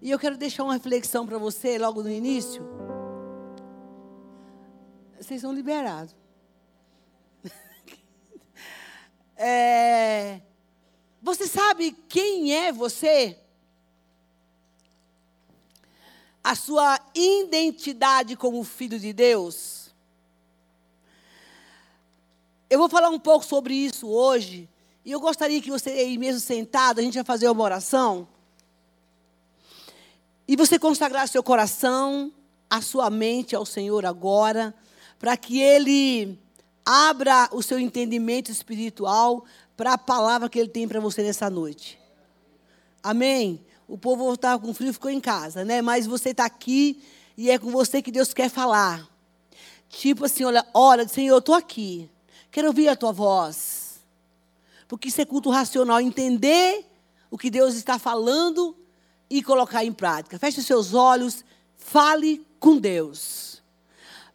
E eu quero deixar uma reflexão para você logo no início. Vocês são liberados. É, você sabe quem é você? A sua identidade como filho de Deus? Eu vou falar um pouco sobre isso hoje. E eu gostaria que você aí mesmo sentado, a gente vai fazer uma oração. E você consagrar seu coração, a sua mente ao Senhor agora, para que Ele abra o seu entendimento espiritual para a palavra que Ele tem para você nessa noite. Amém? O povo estava com frio ficou em casa, né? Mas você está aqui e é com você que Deus quer falar. Tipo assim, olha, olha, Senhor, eu estou aqui. Quero ouvir a tua voz. Porque isso é culto racional, entender o que Deus está falando e colocar em prática. Feche seus olhos, fale com Deus.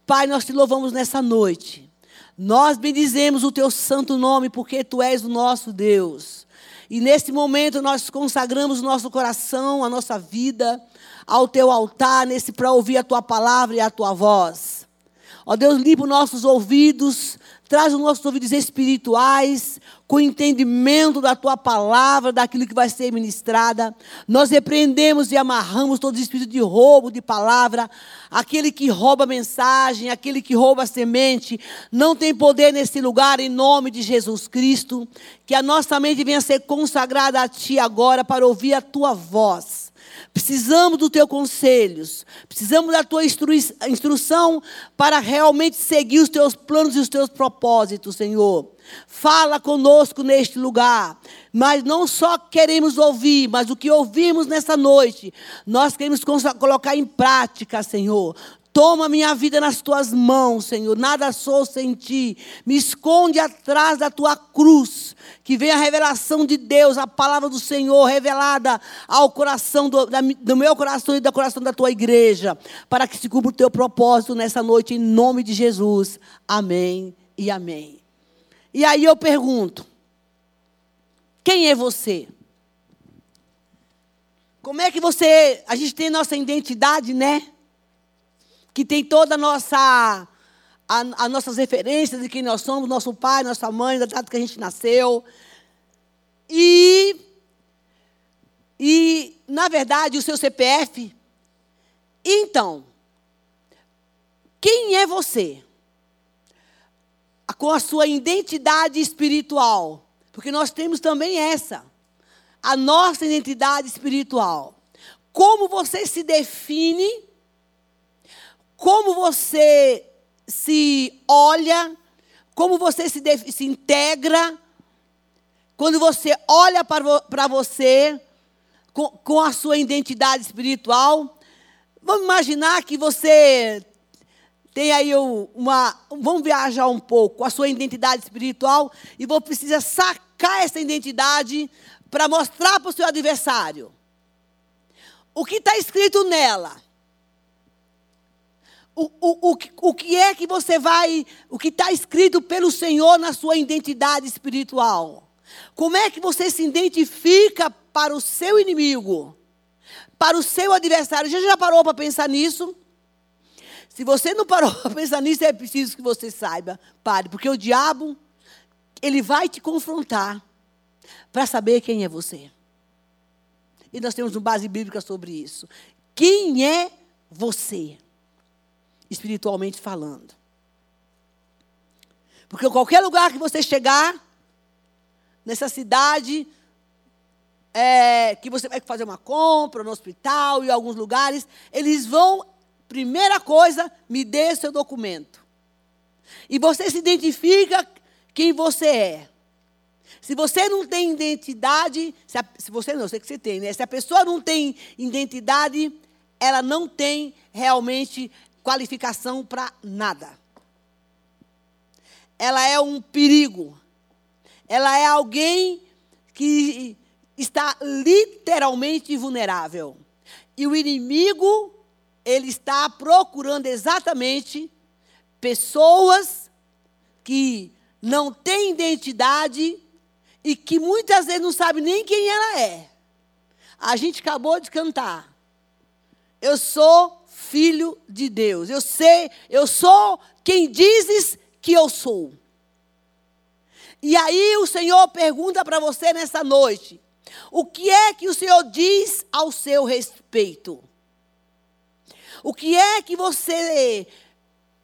Pai, nós te louvamos nessa noite. Nós bendizemos o teu santo nome, porque tu és o nosso Deus. E nesse momento nós consagramos o nosso coração, a nossa vida ao teu altar, nesse para ouvir a tua palavra e a tua voz. Ó Deus, limpa os nossos ouvidos, traz os nossos ouvidos espirituais, com entendimento da tua palavra, daquilo que vai ser ministrada. Nós repreendemos e amarramos todo espírito de roubo de palavra, aquele que rouba mensagem, aquele que rouba semente, não tem poder nesse lugar em nome de Jesus Cristo. Que a nossa mente venha ser consagrada a ti agora para ouvir a tua voz. Precisamos dos teus conselhos, precisamos da tua instru instrução para realmente seguir os teus planos e os teus propósitos, Senhor. Fala conosco neste lugar. Mas não só queremos ouvir, mas o que ouvimos nessa noite, nós queremos colocar em prática, Senhor. Toma minha vida nas tuas mãos, Senhor. Nada sou sem ti. Me esconde atrás da tua cruz. Que venha a revelação de Deus, a palavra do Senhor revelada ao coração do, da, do meu coração e do coração da tua igreja. Para que se cumpra o teu propósito nessa noite, em nome de Jesus. Amém e amém. E aí eu pergunto: quem é você? Como é que você. A gente tem nossa identidade, né? que tem toda a nossa as nossas referências de quem nós somos, nosso pai, nossa mãe, da data que a gente nasceu. E, e, na verdade, o seu CPF. Então, quem é você? Com a sua identidade espiritual. Porque nós temos também essa. A nossa identidade espiritual. Como você se define como você se olha, como você se, se integra, quando você olha para você com, com a sua identidade espiritual. Vamos imaginar que você tem aí uma. Vamos viajar um pouco, a sua identidade espiritual, e você precisa sacar essa identidade para mostrar para o seu adversário. O que está escrito nela? O, o, o, o que é que você vai, o que está escrito pelo Senhor na sua identidade espiritual? Como é que você se identifica para o seu inimigo, para o seu adversário? Já já parou para pensar nisso? Se você não parou para pensar nisso, é preciso que você saiba, pare, porque o diabo, ele vai te confrontar para saber quem é você. E nós temos uma base bíblica sobre isso. Quem é você? Espiritualmente falando. Porque qualquer lugar que você chegar, nessa cidade, é, que você vai fazer uma compra no hospital e alguns lugares, eles vão, primeira coisa, me dê seu documento. E você se identifica quem você é. Se você não tem identidade, se, a, se você não, sei que você tem, né? Se a pessoa não tem identidade, ela não tem realmente qualificação para nada. Ela é um perigo. Ela é alguém que está literalmente vulnerável. E o inimigo, ele está procurando exatamente pessoas que não têm identidade e que muitas vezes não sabem nem quem ela é. A gente acabou de cantar. eu sou filho de Deus. Eu sei, eu sou quem dizes que eu sou. E aí o Senhor pergunta para você nessa noite: o que é que o Senhor diz ao seu respeito? O que é que você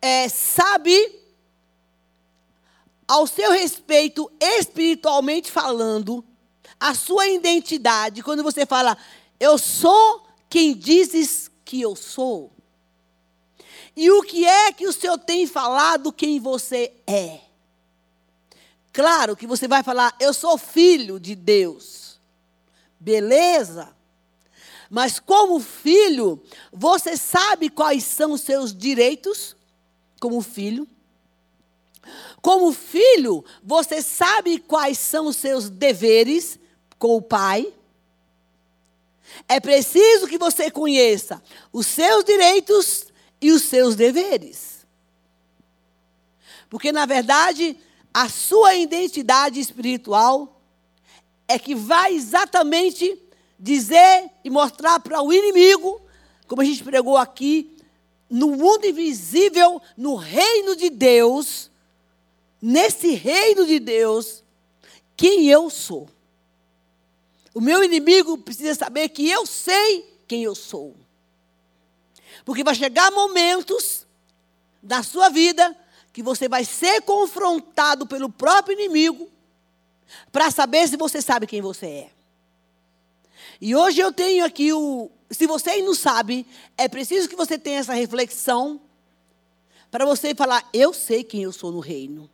é, sabe ao seu respeito, espiritualmente falando, a sua identidade, quando você fala, eu sou quem dizes que eu sou? E o que é que o Senhor tem falado quem você é? Claro que você vai falar, eu sou filho de Deus. Beleza? Mas como filho, você sabe quais são os seus direitos como filho? Como filho, você sabe quais são os seus deveres com o pai? É preciso que você conheça os seus direitos e os seus deveres. Porque, na verdade, a sua identidade espiritual é que vai exatamente dizer e mostrar para o inimigo, como a gente pregou aqui, no mundo invisível, no reino de Deus, nesse reino de Deus, quem eu sou. O meu inimigo precisa saber que eu sei quem eu sou. Porque vai chegar momentos da sua vida que você vai ser confrontado pelo próprio inimigo para saber se você sabe quem você é. E hoje eu tenho aqui o. Se você não sabe, é preciso que você tenha essa reflexão para você falar: eu sei quem eu sou no reino.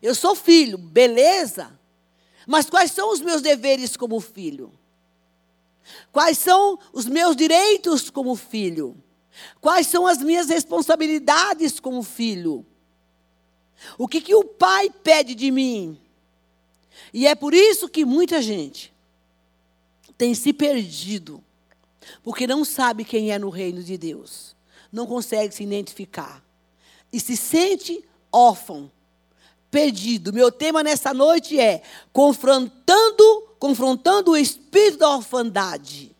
Eu sou filho, beleza. Mas quais são os meus deveres como filho? Quais são os meus direitos como filho? Quais são as minhas responsabilidades como filho? O que, que o pai pede de mim? E é por isso que muita gente tem se perdido, porque não sabe quem é no reino de Deus, não consegue se identificar e se sente órfão, perdido. Meu tema nessa noite é confrontando, confrontando o espírito da orfandade.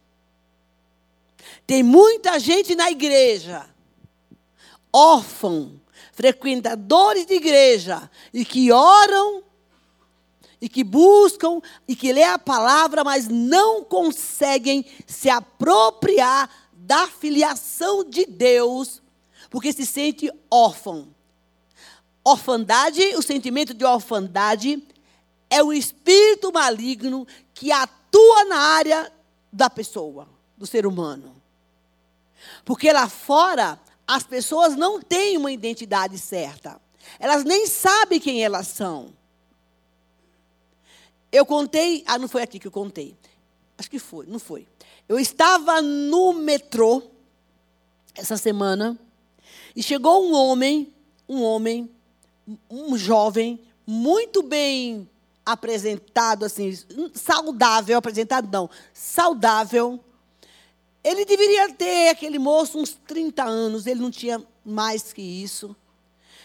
Tem muita gente na igreja, órfão, frequentadores de igreja, e que oram, e que buscam, e que lê a palavra, mas não conseguem se apropriar da filiação de Deus, porque se sente órfão. Orfandade, o sentimento de orfandade é o espírito maligno que atua na área da pessoa, do ser humano. Porque lá fora, as pessoas não têm uma identidade certa. Elas nem sabem quem elas são. Eu contei, ah, não foi aqui que eu contei. Acho que foi, não foi. Eu estava no metrô essa semana e chegou um homem, um homem um jovem muito bem apresentado, assim, saudável, apresentado não, saudável. Ele deveria ter, aquele moço, uns 30 anos, ele não tinha mais que isso.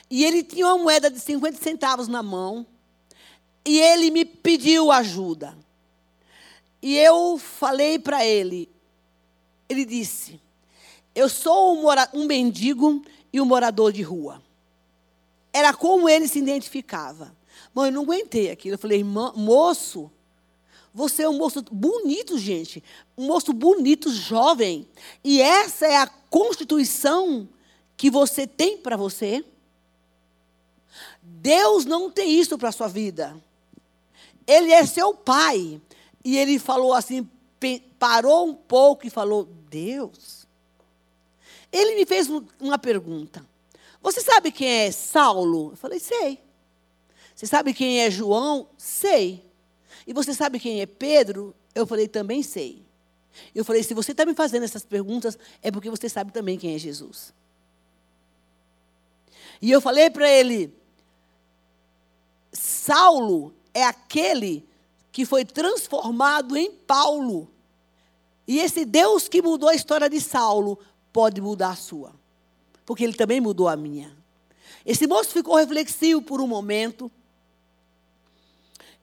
E ele tinha uma moeda de 50 centavos na mão. E ele me pediu ajuda. E eu falei para ele, ele disse: Eu sou um, um mendigo e um morador de rua. Era como ele se identificava. Mãe, eu não aguentei aquilo. Eu falei, moço, você é um moço bonito, gente. Um moço bonito, jovem. E essa é a constituição que você tem para você? Deus não tem isso para a sua vida. Ele é seu pai. E ele falou assim, parou um pouco e falou: Deus. Ele me fez uma pergunta. Você sabe quem é Saulo? Eu falei, sei. Você sabe quem é João? Sei. E você sabe quem é Pedro? Eu falei, também sei. Eu falei, se você está me fazendo essas perguntas, é porque você sabe também quem é Jesus. E eu falei para ele, Saulo é aquele que foi transformado em Paulo. E esse Deus que mudou a história de Saulo pode mudar a sua porque ele também mudou a minha. Esse moço ficou reflexivo por um momento.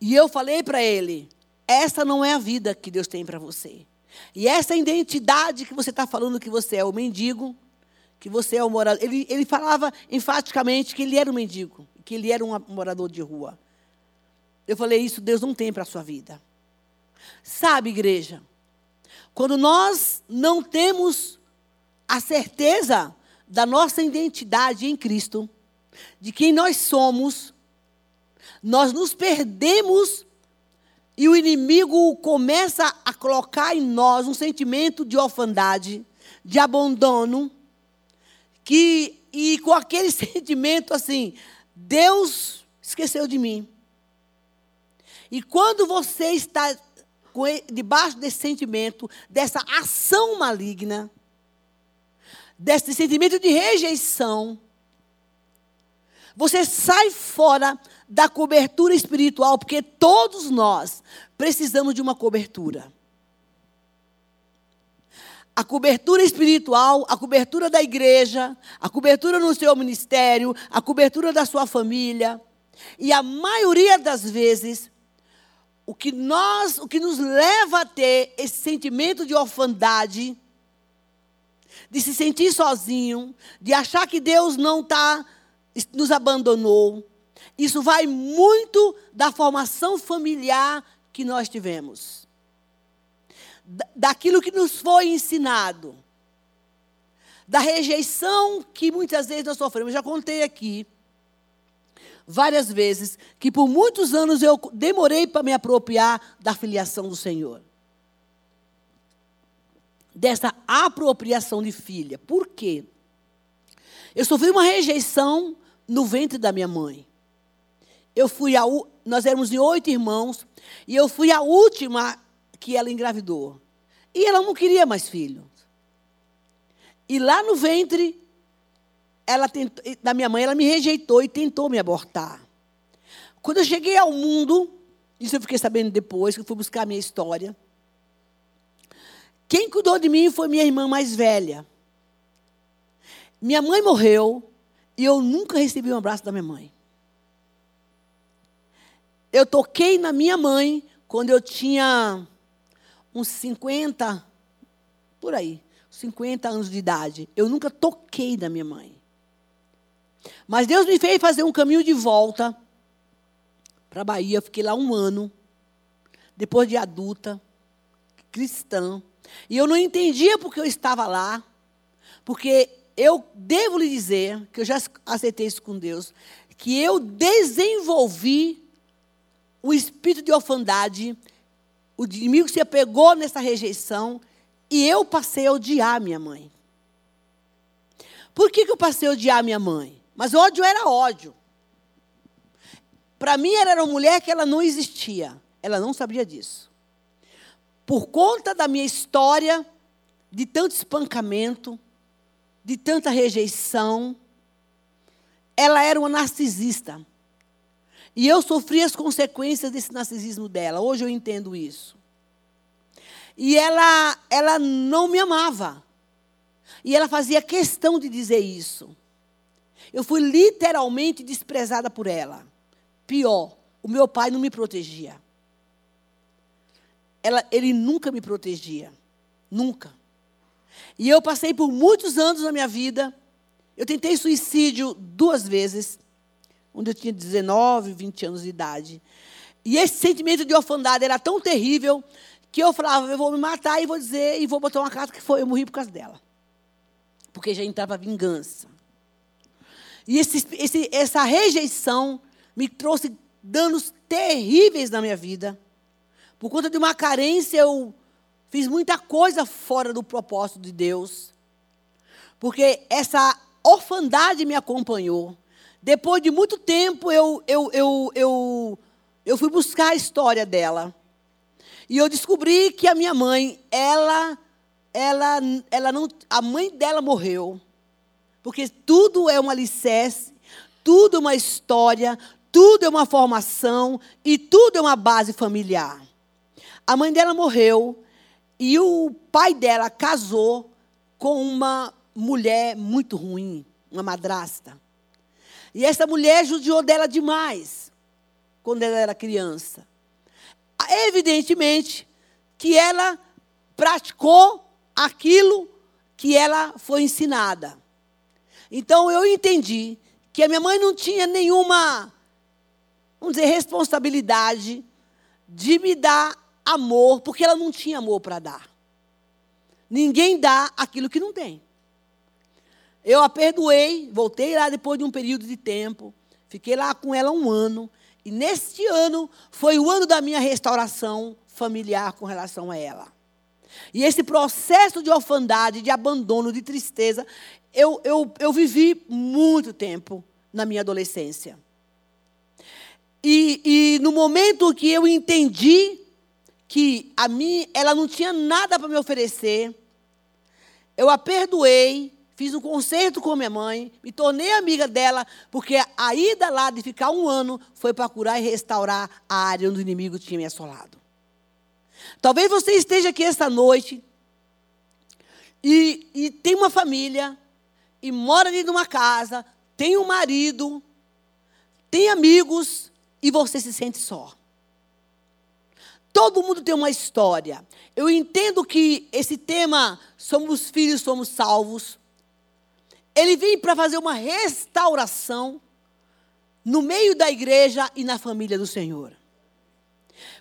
E eu falei para ele: essa não é a vida que Deus tem para você. E essa identidade que você está falando que você é o mendigo, que você é o morador. Ele, ele falava enfaticamente que ele era um mendigo, que ele era um morador de rua. Eu falei, isso Deus não tem para a sua vida. Sabe, igreja, quando nós não temos a certeza da nossa identidade em Cristo, de quem nós somos, nós nos perdemos e o inimigo começa a colocar em nós um sentimento de orfandade, de abandono, que e com aquele sentimento assim, Deus esqueceu de mim. E quando você está debaixo desse sentimento, dessa ação maligna, desse sentimento de rejeição, você sai fora da cobertura espiritual, porque todos nós precisamos de uma cobertura. A cobertura espiritual, a cobertura da igreja, a cobertura no seu ministério, a cobertura da sua família. E a maioria das vezes, o que nós, o que nos leva a ter esse sentimento de orfandade, de se sentir sozinho, de achar que Deus não está nos abandonou. Isso vai muito da formação familiar que nós tivemos. Daquilo que nos foi ensinado. Da rejeição que muitas vezes nós sofremos. Eu já contei aqui várias vezes que por muitos anos eu demorei para me apropriar da filiação do Senhor. Dessa apropriação de filha. Por quê? Eu sofri uma rejeição no ventre da minha mãe. Eu fui a nós éramos em oito irmãos e eu fui a última que ela engravidou. E ela não queria mais filhos. E lá no ventre ela tentou, da minha mãe, ela me rejeitou e tentou me abortar. Quando eu cheguei ao mundo, isso eu fiquei sabendo depois, que eu fui buscar a minha história. Quem cuidou de mim foi minha irmã mais velha. Minha mãe morreu e eu nunca recebi um abraço da minha mãe. Eu toquei na minha mãe quando eu tinha uns 50, por aí, 50 anos de idade. Eu nunca toquei na minha mãe. Mas Deus me fez fazer um caminho de volta para a Bahia. Fiquei lá um ano, depois de adulta, cristã. E eu não entendia porque eu estava lá, porque eu devo lhe dizer, que eu já aceitei isso com Deus, que eu desenvolvi o espírito de orfandade, o inimigo se apegou nessa rejeição, e eu passei a odiar minha mãe. Por que, que eu passei a odiar minha mãe? Mas ódio era ódio. Para mim, ela era uma mulher que ela não existia. Ela não sabia disso. Por conta da minha história, de tanto espancamento, de tanta rejeição. Ela era uma narcisista. E eu sofri as consequências desse narcisismo dela. Hoje eu entendo isso. E ela, ela não me amava. E ela fazia questão de dizer isso. Eu fui literalmente desprezada por ela. Pior, o meu pai não me protegia. Ela, ele nunca me protegia. Nunca. E eu passei por muitos anos na minha vida. Eu tentei suicídio duas vezes, onde eu tinha 19, 20 anos de idade. E esse sentimento de orfandade era tão terrível que eu falava, eu vou me matar e vou dizer, e vou botar uma carta que foi, eu morri por causa dela. Porque já entrava vingança. E esse, esse, essa rejeição me trouxe danos terríveis na minha vida. Por conta de uma carência, eu Fiz muita coisa fora do propósito de Deus. Porque essa orfandade me acompanhou. Depois de muito tempo, eu, eu, eu, eu, eu fui buscar a história dela. E eu descobri que a minha mãe, ela, ela, ela não, a mãe dela morreu. Porque tudo é um alicerce, tudo é uma história, tudo é uma formação e tudo é uma base familiar. A mãe dela morreu e o pai dela casou com uma mulher muito ruim, uma madrasta. E essa mulher judiou dela demais quando ela era criança. Evidentemente que ela praticou aquilo que ela foi ensinada. Então eu entendi que a minha mãe não tinha nenhuma, vamos dizer, responsabilidade de me dar amor, porque ela não tinha amor para dar. Ninguém dá aquilo que não tem. Eu a perdoei, voltei lá depois de um período de tempo, fiquei lá com ela um ano, e neste ano foi o ano da minha restauração familiar com relação a ela. E esse processo de orfandade, de abandono, de tristeza, eu, eu, eu vivi muito tempo na minha adolescência. E, e no momento que eu entendi que a mim ela não tinha nada para me oferecer, eu a perdoei, fiz um concerto com minha mãe, me tornei amiga dela, porque a ida lá de ficar um ano foi para curar e restaurar a área onde o inimigo tinha me assolado. Talvez você esteja aqui esta noite e, e tem uma família, e mora dentro de uma casa, tem um marido, tem amigos, e você se sente só. Todo mundo tem uma história. Eu entendo que esse tema, somos filhos, somos salvos, ele vem para fazer uma restauração no meio da igreja e na família do Senhor.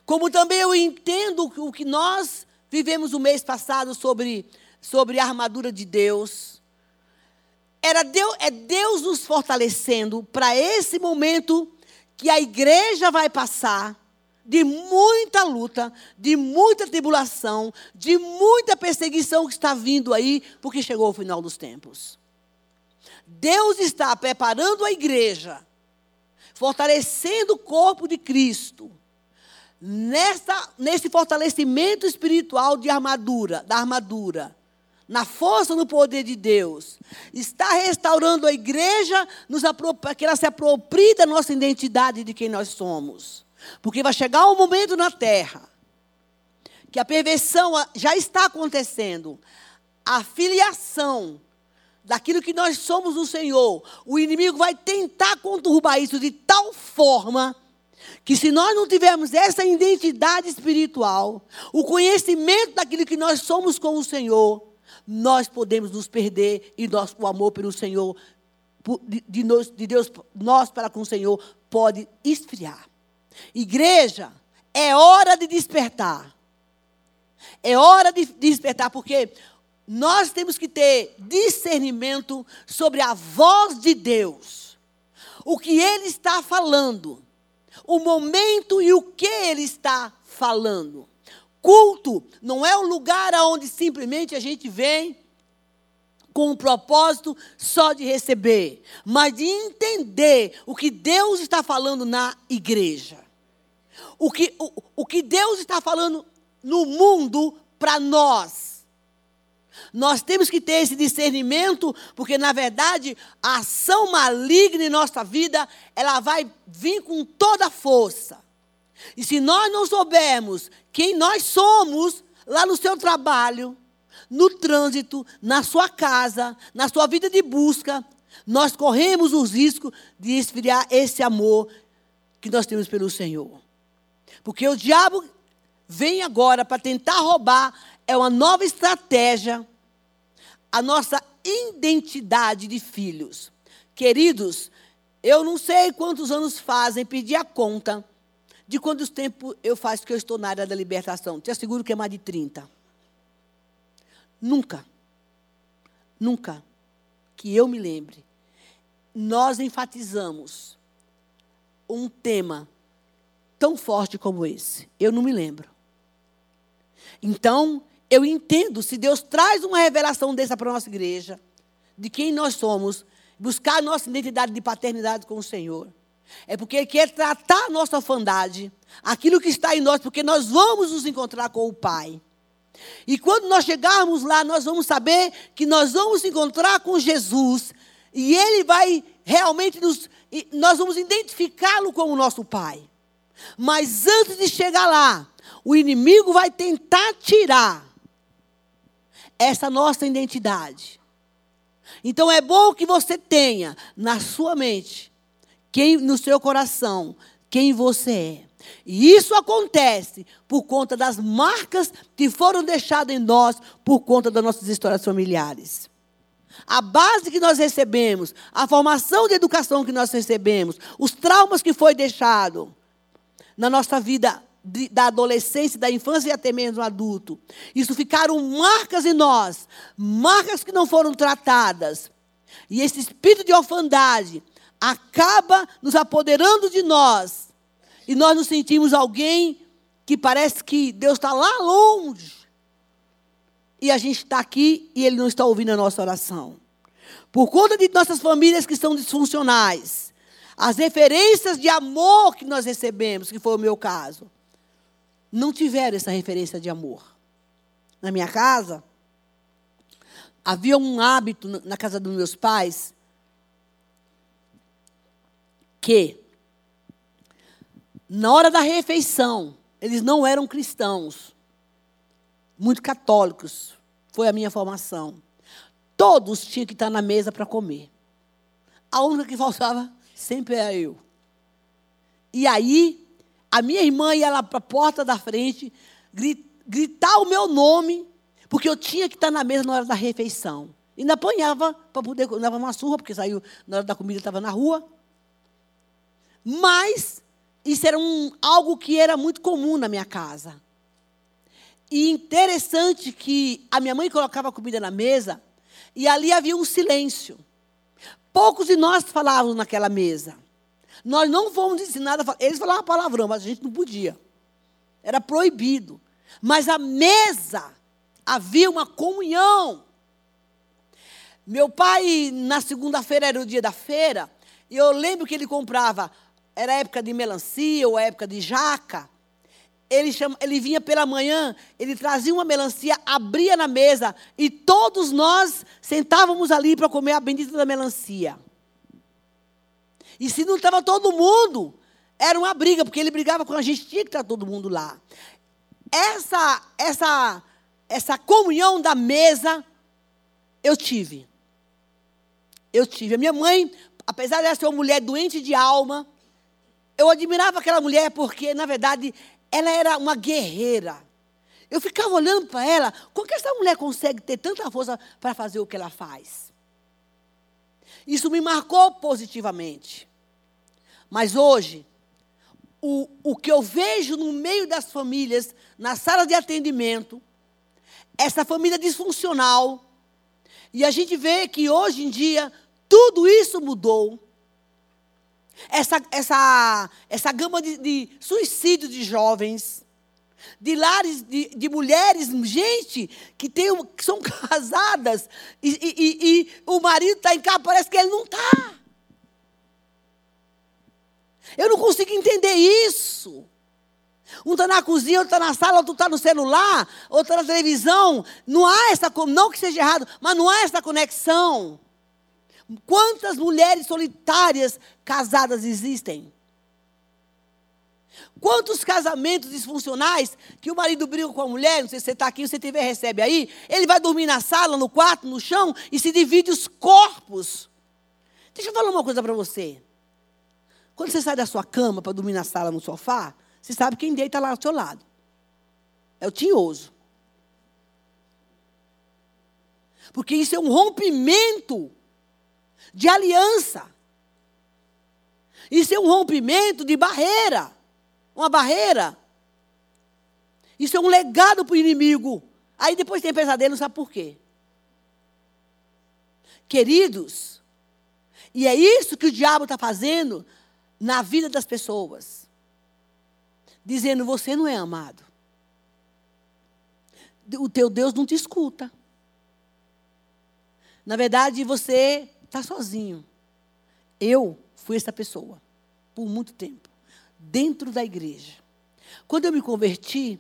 Como também eu entendo o que nós vivemos o mês passado sobre, sobre a armadura de Deus. Era Deus, é Deus nos fortalecendo para esse momento que a igreja vai passar de muita luta, de muita tribulação, de muita perseguição que está vindo aí, porque chegou o final dos tempos. Deus está preparando a igreja, fortalecendo o corpo de Cristo, nessa, nesse fortalecimento espiritual de armadura, da armadura, na força no poder de Deus, está restaurando a igreja para que ela se aproprie da nossa identidade de quem nós somos. Porque vai chegar um momento na terra que a perversão já está acontecendo. A filiação daquilo que nós somos no Senhor, o inimigo vai tentar conturbar isso de tal forma que se nós não tivermos essa identidade espiritual, o conhecimento daquilo que nós somos com o Senhor, nós podemos nos perder e nosso, o amor pelo Senhor, de, de, de Deus, nós para com o Senhor, pode esfriar. Igreja, é hora de despertar. É hora de despertar, porque nós temos que ter discernimento sobre a voz de Deus. O que Ele está falando. O momento e o que Ele está falando. Culto não é um lugar onde simplesmente a gente vem com o propósito só de receber, mas de entender o que Deus está falando na igreja. O que, o, o que Deus está falando no mundo para nós. Nós temos que ter esse discernimento, porque na verdade a ação maligna em nossa vida, ela vai vir com toda a força. E se nós não soubermos quem nós somos lá no seu trabalho, no trânsito, na sua casa, na sua vida de busca, nós corremos os riscos de esfriar esse amor que nós temos pelo Senhor. Porque o diabo vem agora para tentar roubar, é uma nova estratégia, a nossa identidade de filhos. Queridos, eu não sei quantos anos fazem, pedi a conta de quantos tempo eu faço que eu estou na área da libertação. Te asseguro que é mais de 30. Nunca, nunca que eu me lembre, nós enfatizamos um tema tão forte como esse. Eu não me lembro. Então, eu entendo, se Deus traz uma revelação dessa para a nossa igreja, de quem nós somos, buscar a nossa identidade de paternidade com o Senhor, é porque Ele quer tratar a nossa orfandade, aquilo que está em nós, porque nós vamos nos encontrar com o Pai. E quando nós chegarmos lá, nós vamos saber que nós vamos encontrar com Jesus e Ele vai realmente nos. Nós vamos identificá-lo como nosso Pai. Mas antes de chegar lá, o inimigo vai tentar tirar essa nossa identidade. Então é bom que você tenha na sua mente, quem no seu coração, quem você é. E isso acontece por conta das marcas que foram deixadas em nós por conta das nossas histórias familiares. A base que nós recebemos, a formação de educação que nós recebemos, os traumas que foi deixado na nossa vida de, da adolescência, da infância e até mesmo adulto. Isso ficaram marcas em nós, marcas que não foram tratadas. E esse espírito de orfandade acaba nos apoderando de nós. E nós nos sentimos alguém que parece que Deus está lá longe. E a gente está aqui e Ele não está ouvindo a nossa oração. Por conta de nossas famílias que são disfuncionais, as referências de amor que nós recebemos, que foi o meu caso, não tiveram essa referência de amor. Na minha casa, havia um hábito na casa dos meus pais que, na hora da refeição, eles não eram cristãos, muito católicos, foi a minha formação. Todos tinham que estar na mesa para comer. A única que faltava sempre era eu. E aí, a minha irmã ia lá para a porta da frente, gritar o meu nome, porque eu tinha que estar na mesa na hora da refeição. Ainda apanhava para poder, dava uma surra, porque saiu na hora da comida, estava na rua. Mas isso era um, algo que era muito comum na minha casa. E interessante que a minha mãe colocava a comida na mesa e ali havia um silêncio. Poucos de nós falávamos naquela mesa. Nós não fomos ensinados a falar. Eles falavam palavrão, mas a gente não podia. Era proibido. Mas a mesa havia uma comunhão. Meu pai, na segunda-feira era o dia da feira, e eu lembro que ele comprava era época de melancia ou época de jaca. Ele, chama, ele vinha pela manhã, ele trazia uma melancia, abria na mesa e todos nós sentávamos ali para comer a bendita da melancia. E se não estava todo mundo, era uma briga, porque ele brigava com a gente, tinha que estar todo mundo lá. Essa, essa, essa comunhão da mesa, eu tive. Eu tive. A minha mãe, apesar de ela ser uma mulher doente de alma, eu admirava aquela mulher porque, na verdade, ela era uma guerreira. Eu ficava olhando para ela, como que essa mulher consegue ter tanta força para fazer o que ela faz? Isso me marcou positivamente. Mas hoje, o, o que eu vejo no meio das famílias, na sala de atendimento, essa família disfuncional, e a gente vê que hoje em dia tudo isso mudou essa, essa, essa gama de, de suicídio de jovens, de lares, de, de mulheres, gente que, tem, que são casadas e, e, e o marido está em casa, parece que ele não está. Eu não consigo entender isso. Um está na cozinha, outro está na sala, outro está no celular, outro está na televisão. Não há essa, não que seja errado, mas não há essa conexão. Quantas mulheres solitárias casadas existem? Quantos casamentos disfuncionais que o marido briga com a mulher, não sei se você está aqui, se você tiver, recebe aí, ele vai dormir na sala, no quarto, no chão e se divide os corpos. Deixa eu falar uma coisa para você. Quando você sai da sua cama para dormir na sala, no sofá, você sabe quem deita lá ao seu lado. É o tinhoso. Porque isso é um rompimento de aliança. Isso é um rompimento de barreira. Uma barreira. Isso é um legado para o inimigo. Aí depois tem pesadelo, sabe por quê? Queridos, e é isso que o diabo está fazendo na vida das pessoas. Dizendo, você não é amado. O teu Deus não te escuta. Na verdade, você está sozinho. Eu fui essa pessoa por muito tempo, dentro da igreja. Quando eu me converti,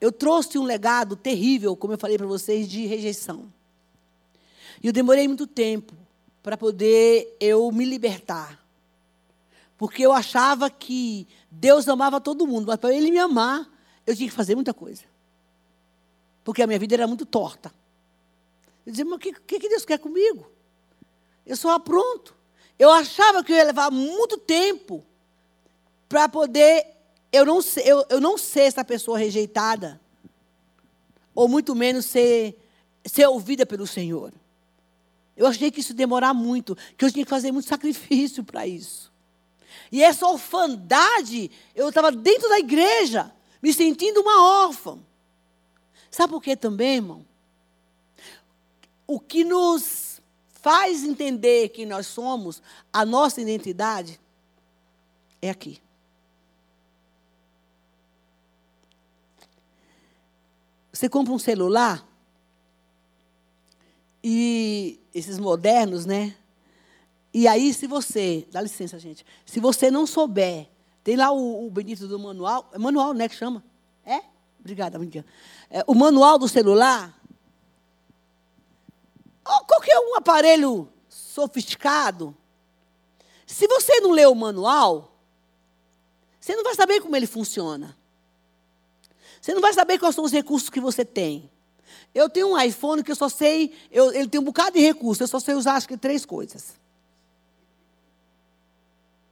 eu trouxe um legado terrível, como eu falei para vocês, de rejeição. E eu demorei muito tempo para poder eu me libertar. Porque eu achava que Deus amava todo mundo, mas para Ele me amar, eu tinha que fazer muita coisa. Porque a minha vida era muito torta. Eu dizia, mas o que, que Deus quer comigo? Eu só apronto. Eu achava que eu ia levar muito tempo para poder eu não, sei, eu, eu não sei essa pessoa rejeitada, ou muito menos ser, ser ouvida pelo Senhor. Eu achei que isso ia demorar muito, que eu tinha que fazer muito sacrifício para isso. E essa orfandade, eu estava dentro da igreja, me sentindo uma órfã. Sabe por quê também, irmão? O que nos faz entender quem nós somos, a nossa identidade, é aqui. Você compra um celular e esses modernos, né? E aí, se você, dá licença, gente, se você não souber, tem lá o, o do manual, é manual, né, que chama? É? Obrigada, Miguel. É, o manual do celular, ou qualquer um aparelho sofisticado, se você não lê o manual, você não vai saber como ele funciona. Você não vai saber quais são os recursos que você tem. Eu tenho um iPhone que eu só sei, eu, ele tem um bocado de recursos, eu só sei usar acho que três coisas.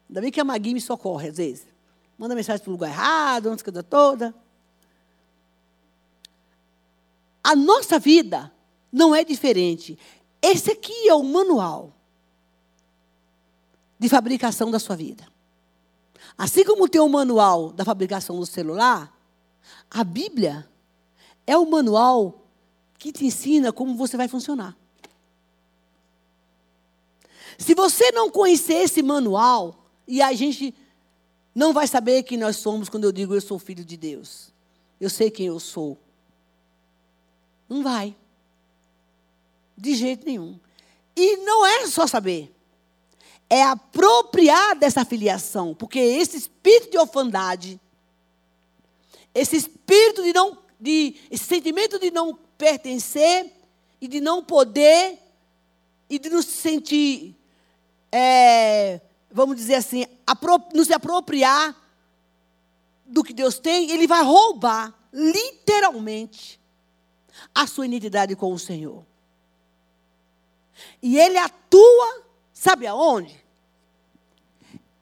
Ainda bem que a Magui me socorre, às vezes. Manda mensagem para o lugar errado, antes coisa toda. A nossa vida não é diferente. Esse aqui é o manual de fabricação da sua vida. Assim como tem o manual da fabricação do celular, a Bíblia é o manual que te ensina como você vai funcionar. Se você não conhecer esse manual, e a gente não vai saber quem nós somos quando eu digo eu sou filho de Deus. Eu sei quem eu sou. Não vai. De jeito nenhum. E não é só saber. É apropriar dessa filiação. Porque esse espírito de orfandade, esse espírito de não. De, esse sentimento de não pertencer e de não poder e de não se sentir é, vamos dizer assim, nos apropriar do que Deus tem, ele vai roubar, literalmente, a sua identidade com o Senhor. E ele atua, sabe aonde?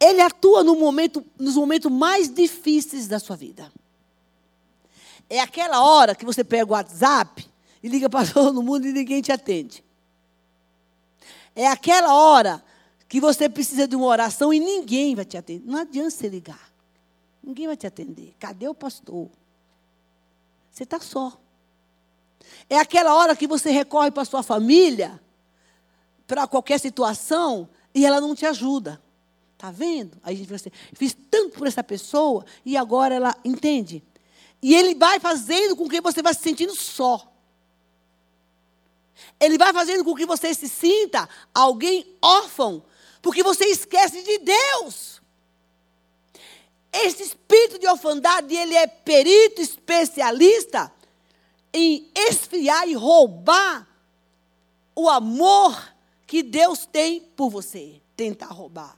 Ele atua no momento, nos momentos mais difíceis da sua vida. É aquela hora que você pega o WhatsApp e liga para todo mundo e ninguém te atende. É aquela hora que você precisa de uma oração e ninguém vai te atender. Não adianta você ligar. Ninguém vai te atender. Cadê o pastor? Você está só. É aquela hora que você recorre para sua família, para qualquer situação, e ela não te ajuda. Está vendo? Aí a gente fala assim, fiz tanto por essa pessoa, e agora ela entende. E ele vai fazendo com que você vá se sentindo só. Ele vai fazendo com que você se sinta alguém órfão, porque você esquece de Deus. Esse espírito de orfandade, ele é perito especialista em esfriar e roubar o amor que Deus tem por você. Tentar roubar.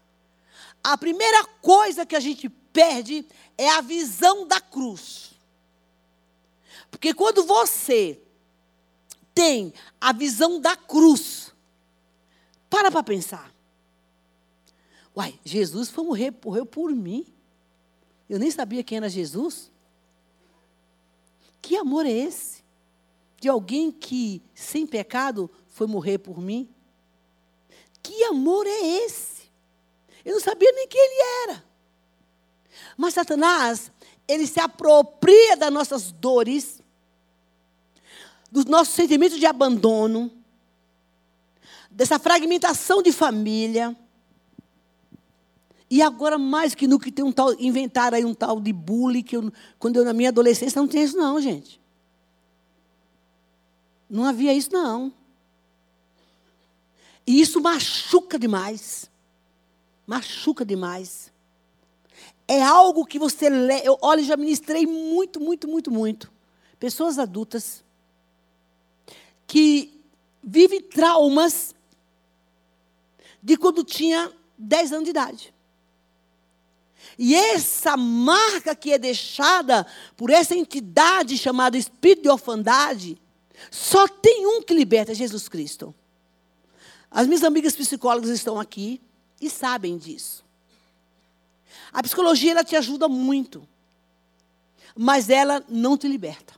A primeira coisa que a gente perde é a visão da cruz. Porque quando você tem a visão da cruz, para para pensar. Uai, Jesus foi morrer, morreu por mim. Eu nem sabia quem era Jesus. Que amor é esse? De alguém que, sem pecado, foi morrer por mim? Que amor é esse? Eu não sabia nem quem ele era. Mas Satanás, ele se apropria das nossas dores, dos nossos sentimentos de abandono, dessa fragmentação de família, e agora, mais que nunca, tem um tal, inventaram aí um tal de bullying, que eu, quando eu, na minha adolescência, não tinha isso não, gente. Não havia isso não. E isso machuca demais. Machuca demais. É algo que você... Le... Eu, olha, já ministrei muito, muito, muito, muito. Pessoas adultas que vivem traumas de quando tinha 10 anos de idade. E essa marca que é deixada por essa entidade chamada espírito de orfandade, só tem um que liberta, Jesus Cristo. As minhas amigas psicólogas estão aqui e sabem disso. A psicologia ela te ajuda muito. mas ela não te liberta.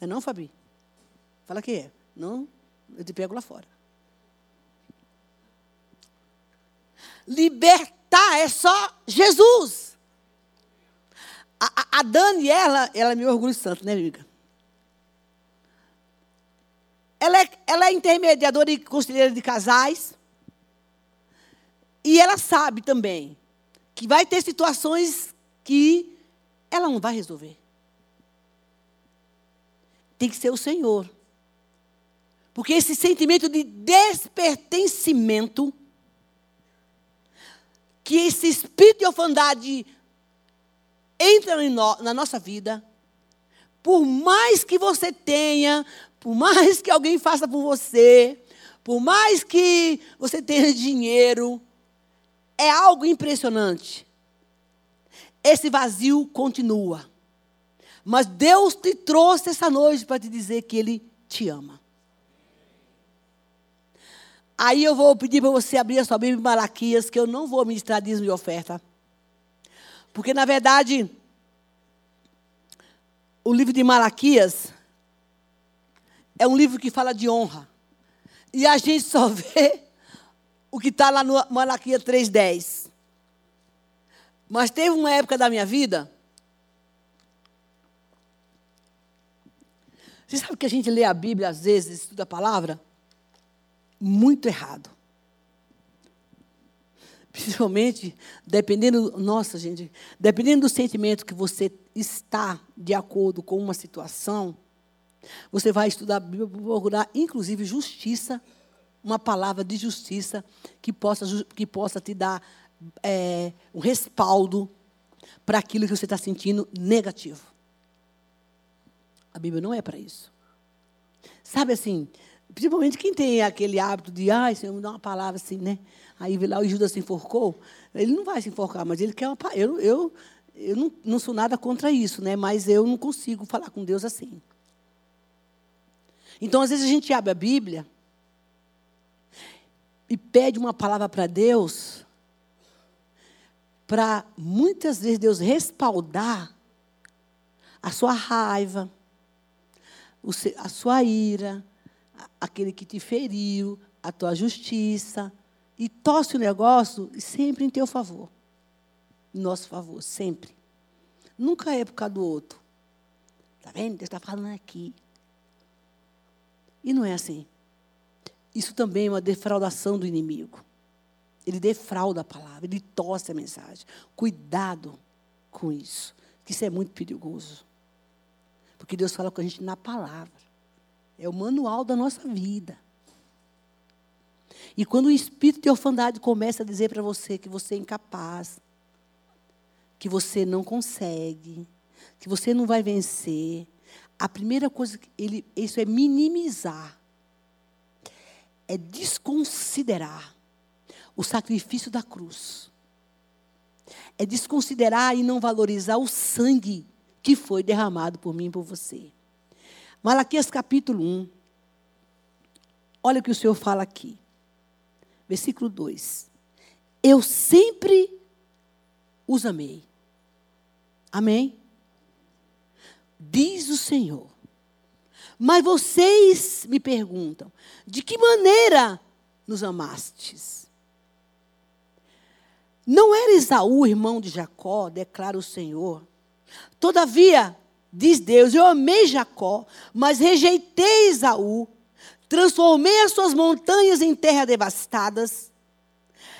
Não é não, Fabi? Fala que é. Não, eu te pego lá fora. Libertar é só Jesus. A, a, Dani, ela, ela é meu orgulho santo, né, amiga? Ela é, ela é intermediadora e conselheira de casais. E ela sabe também que vai ter situações que ela não vai resolver. Tem que ser o Senhor. Porque esse sentimento de despertencimento, que esse espírito de orfandade entra na nossa vida, por mais que você tenha, por mais que alguém faça por você, por mais que você tenha dinheiro, é algo impressionante. Esse vazio continua. Mas Deus te trouxe essa noite para te dizer que Ele te ama. Aí eu vou pedir para você abrir a sua Bíblia em Malaquias, que eu não vou ministrar dízimo de oferta. Porque, na verdade, o livro de Malaquias é um livro que fala de honra. E a gente só vê o que está lá no Malaquias 3,10. Mas teve uma época da minha vida. Você sabe que a gente lê a Bíblia, às vezes, estuda a palavra? Muito errado. Principalmente, dependendo, nossa gente, dependendo do sentimento que você está de acordo com uma situação, você vai estudar a Bíblia para procurar, inclusive, justiça, uma palavra de justiça que possa, que possa te dar é, um respaldo para aquilo que você está sentindo negativo. A Bíblia não é para isso. Sabe assim, principalmente quem tem aquele hábito de, ai, Senhor, me dá uma palavra assim, né? Aí lá o Judas se enforcou. Ele não vai se enforcar, mas ele quer uma Eu, eu, eu não, não sou nada contra isso, né? Mas eu não consigo falar com Deus assim. Então, às vezes, a gente abre a Bíblia e pede uma palavra para Deus, para muitas vezes Deus respaldar a sua raiva, a sua ira, aquele que te feriu, a tua justiça, e torce o negócio sempre em teu favor. Em nosso favor, sempre. Nunca é por causa do outro. Está vendo? Deus está falando aqui. E não é assim. Isso também é uma defraudação do inimigo. Ele defrauda a palavra, ele torce a mensagem. Cuidado com isso, que isso é muito perigoso. Porque Deus fala com a gente na palavra. É o manual da nossa vida. E quando o espírito de orfandade começa a dizer para você que você é incapaz, que você não consegue, que você não vai vencer, a primeira coisa que ele, isso é minimizar é desconsiderar o sacrifício da cruz. É desconsiderar e não valorizar o sangue que foi derramado por mim e por você. Malaquias capítulo 1. Olha o que o Senhor fala aqui. Versículo 2. Eu sempre os amei. Amém? Diz o Senhor. Mas vocês me perguntam: de que maneira nos amastes? Não era Esaú, irmão de Jacó, declara o Senhor. Todavia, diz Deus: Eu amei Jacó, mas rejeitei Esaú, transformei as suas montanhas em terra devastadas,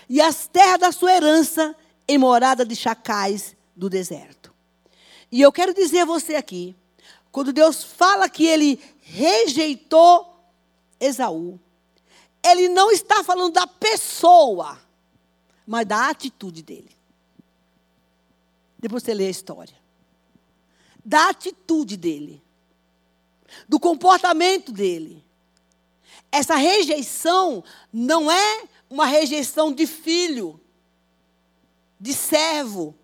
e as terras da sua herança em morada de chacais do deserto. E eu quero dizer a você aqui quando Deus fala que ele rejeitou Esaú, ele não está falando da pessoa, mas da atitude dele. Depois você lê a história. Da atitude dele. Do comportamento dele. Essa rejeição não é uma rejeição de filho, de servo.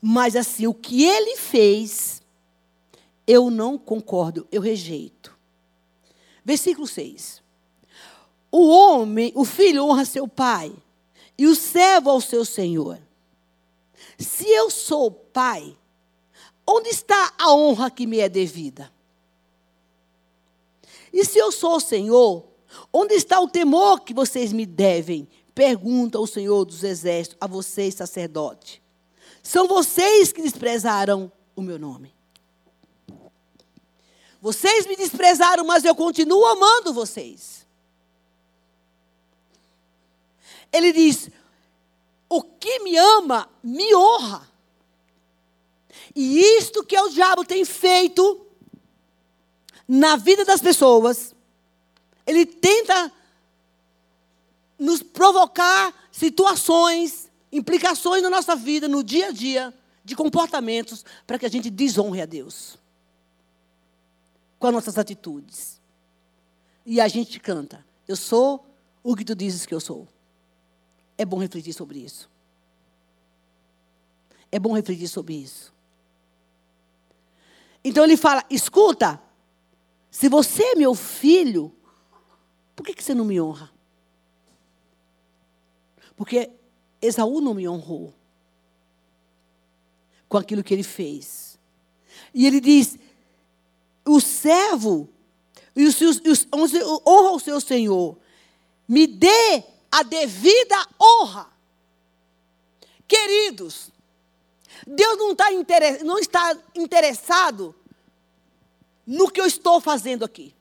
Mas assim, o que ele fez eu não concordo, eu rejeito. Versículo 6. O homem, o filho honra seu pai, e o servo ao seu senhor. Se eu sou pai, onde está a honra que me é devida? E se eu sou o Senhor, onde está o temor que vocês me devem? Pergunta o Senhor dos Exércitos a vocês, sacerdote. São vocês que desprezaram o meu nome. Vocês me desprezaram, mas eu continuo amando vocês. Ele diz: o que me ama, me honra. E isto que o diabo tem feito na vida das pessoas, ele tenta nos provocar situações, implicações na nossa vida, no dia a dia, de comportamentos, para que a gente desonre a Deus com as nossas atitudes. E a gente canta: Eu sou o que tu dizes que eu sou. É bom refletir sobre isso. É bom refletir sobre isso. Então ele fala: escuta, se você é meu filho, por que, que você não me honra? Porque Esaú não me honrou com aquilo que ele fez. E ele diz: o servo e os, os, honra o seu senhor, me dê a devida honra. Queridos, Deus não, tá não está interessado no que eu estou fazendo aqui.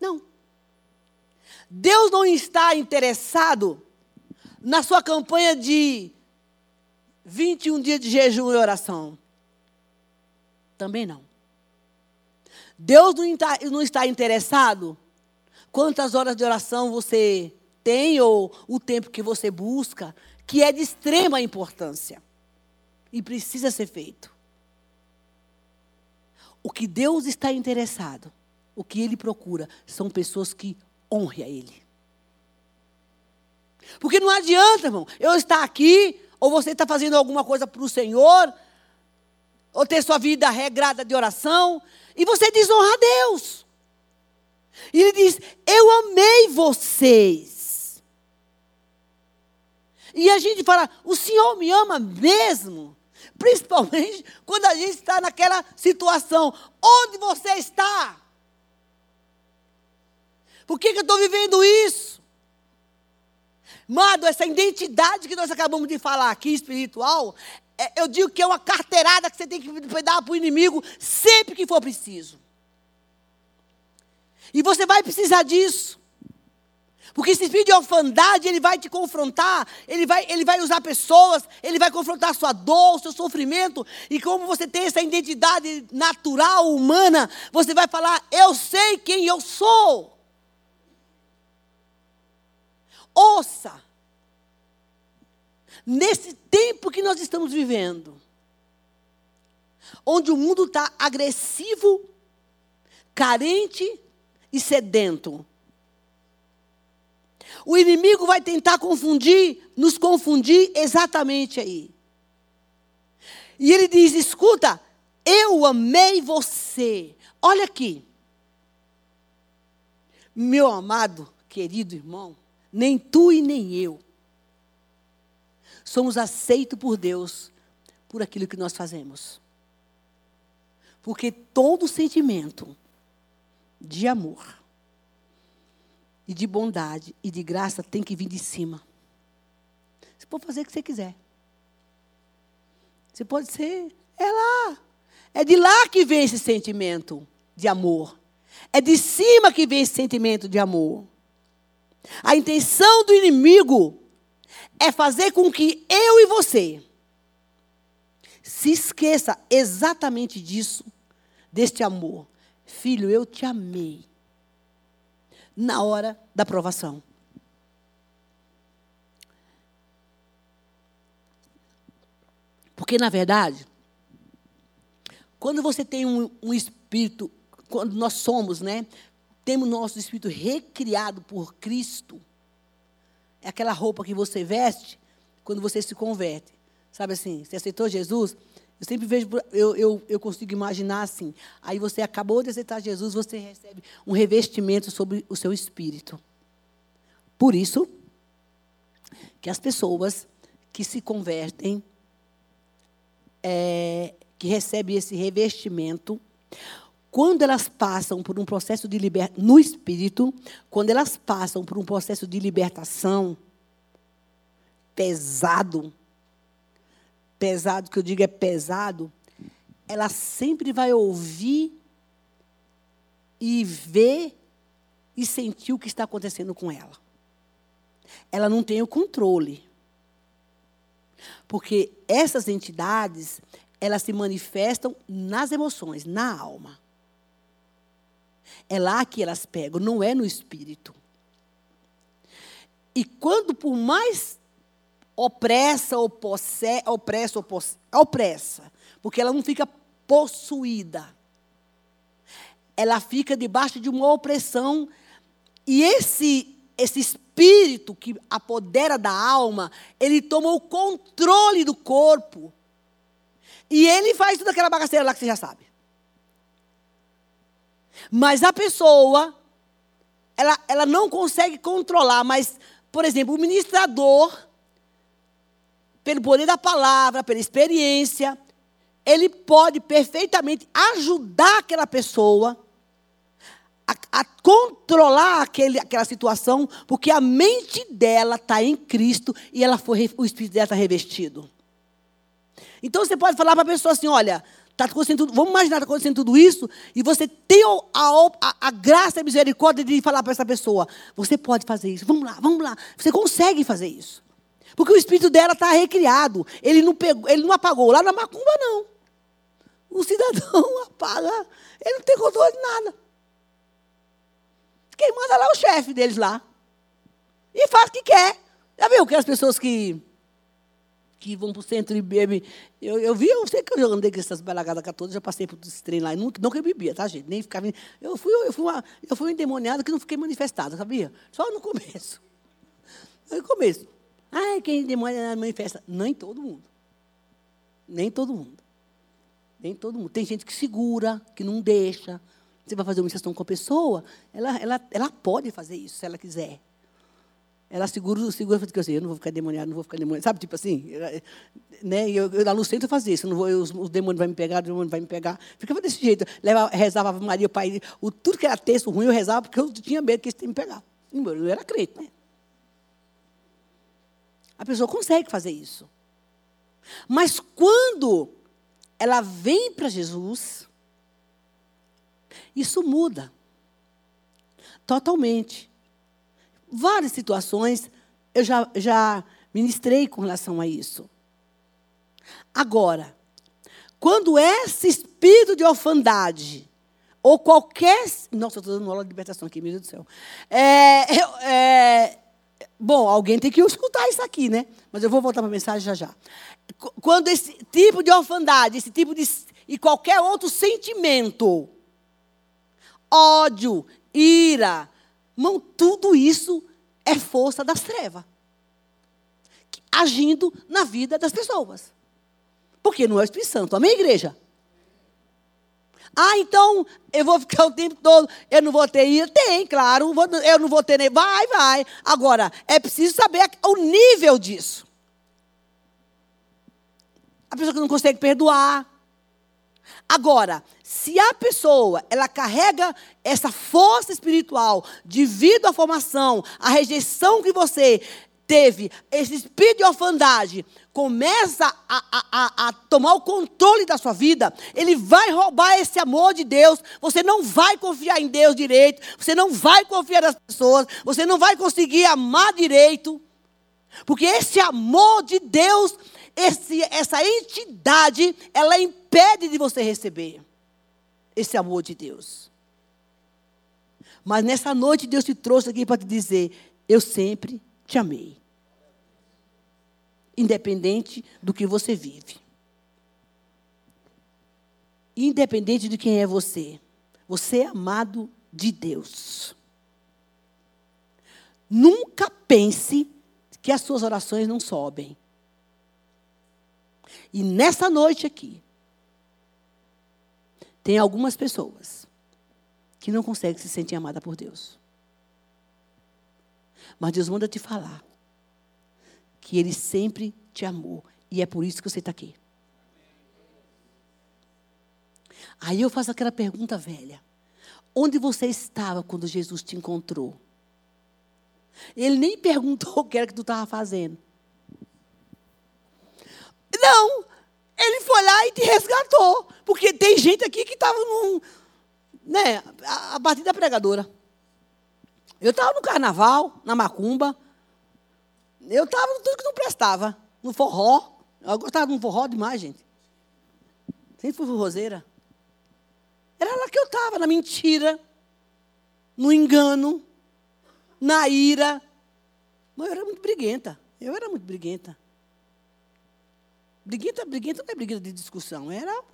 Não. Deus não está interessado na sua campanha de 21 dias de jejum e oração. Também não. Deus não está, interessado quantas horas de oração você tem ou o tempo que você busca, que é de extrema importância e precisa ser feito. O que Deus está interessado, o que Ele procura, são pessoas que honrem a Ele. Porque não adianta, irmão, eu estar aqui, ou você está fazendo alguma coisa para o Senhor, ou ter sua vida regrada de oração, e você desonra Deus. E ele diz: Eu amei vocês. E a gente fala: O Senhor me ama mesmo? Principalmente quando a gente está naquela situação. Onde você está? Por que, que eu estou vivendo isso? Mado, essa identidade que nós acabamos de falar aqui, espiritual, é, eu digo que é uma carteirada que você tem que dar para o inimigo sempre que for preciso. E você vai precisar disso. Porque esse espírito de orfandade, ele vai te confrontar, ele vai, ele vai usar pessoas, ele vai confrontar a sua dor, o seu sofrimento. E como você tem essa identidade natural, humana, você vai falar: Eu sei quem eu sou. Ouça. Nesse tempo que nós estamos vivendo, onde o mundo está agressivo, carente e sedento. O inimigo vai tentar confundir, nos confundir exatamente aí. E ele diz: escuta, eu amei você. Olha aqui. Meu amado, querido irmão, nem tu e nem eu somos aceitos por Deus por aquilo que nós fazemos. Porque todo sentimento de amor e de bondade e de graça tem que vir de cima. Você pode fazer o que você quiser. Você pode ser, é lá. É de lá que vem esse sentimento de amor. É de cima que vem esse sentimento de amor. A intenção do inimigo é fazer com que eu e você se esqueça exatamente disso, deste amor. Filho, eu te amei na hora da provação. Porque, na verdade, quando você tem um, um, espírito, quando nós somos, né? Temos nosso espírito recriado por Cristo. É aquela roupa que você veste quando você se converte. Sabe assim, você aceitou Jesus? Eu sempre vejo, eu, eu, eu consigo imaginar assim. Aí você acabou de aceitar Jesus, você recebe um revestimento sobre o seu espírito. Por isso, que as pessoas que se convertem, é, que recebem esse revestimento, quando elas passam por um processo de libertação, no espírito, quando elas passam por um processo de libertação pesado, pesado que eu digo é pesado, ela sempre vai ouvir e ver e sentir o que está acontecendo com ela. Ela não tem o controle. Porque essas entidades, elas se manifestam nas emoções, na alma. É lá que elas pegam, não é no espírito. E quando por mais opressa ou posse, opressa ou posse, opressa, porque ela não fica possuída. Ela fica debaixo de uma opressão e esse esse espírito que apodera da alma, ele toma o controle do corpo. E ele faz toda aquela bagaceira lá que você já sabe. Mas a pessoa, ela, ela não consegue controlar, mas, por exemplo, o ministrador, pelo poder da palavra, pela experiência, ele pode perfeitamente ajudar aquela pessoa a, a controlar aquele, aquela situação, porque a mente dela está em Cristo e ela foi, o espírito dela está revestido. Então você pode falar para a pessoa assim: olha, tá acontecendo tudo, vamos imaginar está acontecendo tudo isso, e você tem a, a, a graça e a misericórdia de falar para essa pessoa: você pode fazer isso, vamos lá, vamos lá. Você consegue fazer isso. Porque o espírito dela está recriado. Ele não, pegou, ele não apagou lá na macumba, não. O cidadão apaga, ele não tem controle de nada. Quem manda lá é o chefe deles lá. E faz o que quer. Já viu que as pessoas que, que vão para o centro e bebem. Eu, eu vi, eu sei que eu andei com essas balagadas todas, já passei por esse trem lá. Nunca, nunca bebia, tá, gente? Nem ficava. Eu fui, eu fui, uma, eu fui um endemoniado que não fiquei manifestado, sabia? Só no começo. No começo. Ah, quem endemoniado manifesta. Nem todo mundo. Nem todo mundo. Nem todo mundo. Tem gente que segura, que não deixa. Você vai fazer uma iniciação com a pessoa, ela, ela, ela pode fazer isso, se ela quiser. Ela segura, segura fica assim, eu não vou ficar demoniado, não vou ficar demoniado. Sabe, tipo assim, né? eu, eu no centro fazia isso, não vou, eu, os demônios vão me pegar, o demônio vai me pegar. Ficava desse jeito. Levava, rezava a Maria, o Pai, o, tudo que era texto ruim eu rezava, porque eu tinha medo que eles me pegar. Eu era crente, né? A pessoa consegue fazer isso. Mas quando ela vem para Jesus, isso muda. Totalmente. Várias situações eu já, já ministrei com relação a isso. Agora, quando esse espírito de orfandade, ou qualquer. Nossa, eu estou dando aula de libertação aqui, meu Deus do céu. É, é, bom, alguém tem que escutar isso aqui, né? Mas eu vou voltar para a mensagem já já. Quando esse tipo de orfandade, esse tipo de. e qualquer outro sentimento ódio, ira. Irmão, tudo isso é força das trevas. Agindo na vida das pessoas. Porque não é o Espírito Santo. Amém, igreja? Ah, então eu vou ficar o tempo todo, eu não vou ter ira? Tem, claro, eu não vou ter nem. Vai, vai. Agora, é preciso saber o nível disso. A pessoa que não consegue perdoar, Agora, se a pessoa ela carrega essa força espiritual devido à formação, à rejeição que você teve, esse espírito de orfandade começa a, a, a, tomar o controle da sua vida, ele vai roubar esse amor de Deus. Você não vai confiar em Deus direito, você não vai confiar nas pessoas, você não vai conseguir amar direito, porque esse amor de Deus esse, essa entidade, ela impede de você receber esse amor de Deus. Mas nessa noite Deus te trouxe aqui para te dizer: eu sempre te amei. Independente do que você vive. Independente de quem é você. Você é amado de Deus. Nunca pense que as suas orações não sobem. E nessa noite aqui, tem algumas pessoas que não conseguem se sentir amada por Deus. Mas Deus manda te falar que Ele sempre te amou. E é por isso que você está aqui. Aí eu faço aquela pergunta velha: onde você estava quando Jesus te encontrou? Ele nem perguntou o que era que tu estava fazendo. Não, ele foi lá e te resgatou. Porque tem gente aqui que estava num. Né, a, a batida pregadora. Eu estava no carnaval, na macumba. Eu estava tudo que não prestava. No forró. Eu gostava de um forró demais, gente. Sempre fui forrozeira. Era lá que eu estava, na mentira, no engano, na ira. Mas eu era muito briguenta. Eu era muito briguenta. Briguenta, briguenta não é briguenta de discussão, era.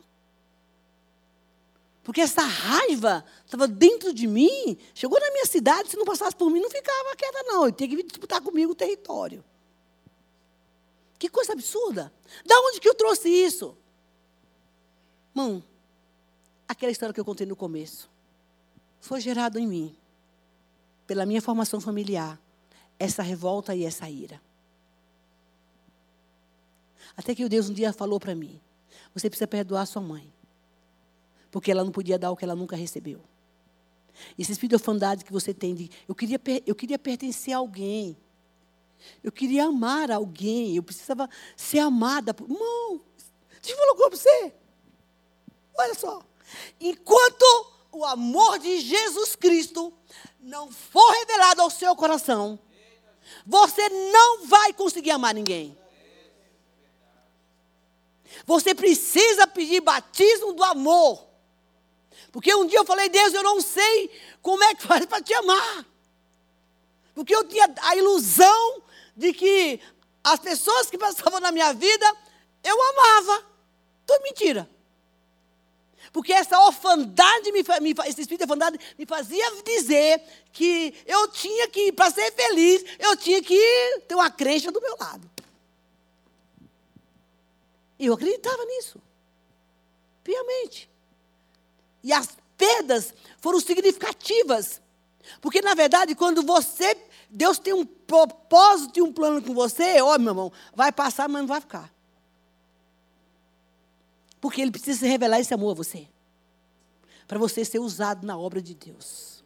Porque essa raiva estava dentro de mim, chegou na minha cidade, se não passasse por mim, não ficava quieta, não. Ele tinha que vir disputar comigo o território. Que coisa absurda. Da onde que eu trouxe isso? Mão, aquela história que eu contei no começo. Foi gerado em mim, pela minha formação familiar, essa revolta e essa ira. Até que o Deus um dia falou para mim: você precisa perdoar sua mãe. Porque ela não podia dar o que ela nunca recebeu. Esse espírito de orfandade que você tem de. Eu queria, eu queria pertencer a alguém. Eu queria amar alguém. Eu precisava ser amada. Por... Irmão, deixa eu com você. Olha só. Enquanto o amor de Jesus Cristo não for revelado ao seu coração, você não vai conseguir amar ninguém. Você precisa pedir batismo do amor. Porque um dia eu falei, Deus, eu não sei como é que faz para te amar. Porque eu tinha a ilusão de que as pessoas que passavam na minha vida, eu amava. Tudo mentira. Porque essa orfandade, me, me, esse espírito de orfandade me fazia dizer que eu tinha que, para ser feliz, eu tinha que ter uma crença do meu lado. Eu acreditava nisso. Piamente. E as perdas foram significativas. Porque, na verdade, quando você. Deus tem um propósito e um plano com você, ó, meu irmão, vai passar, mas não vai ficar. Porque Ele precisa revelar esse amor a você. Para você ser usado na obra de Deus.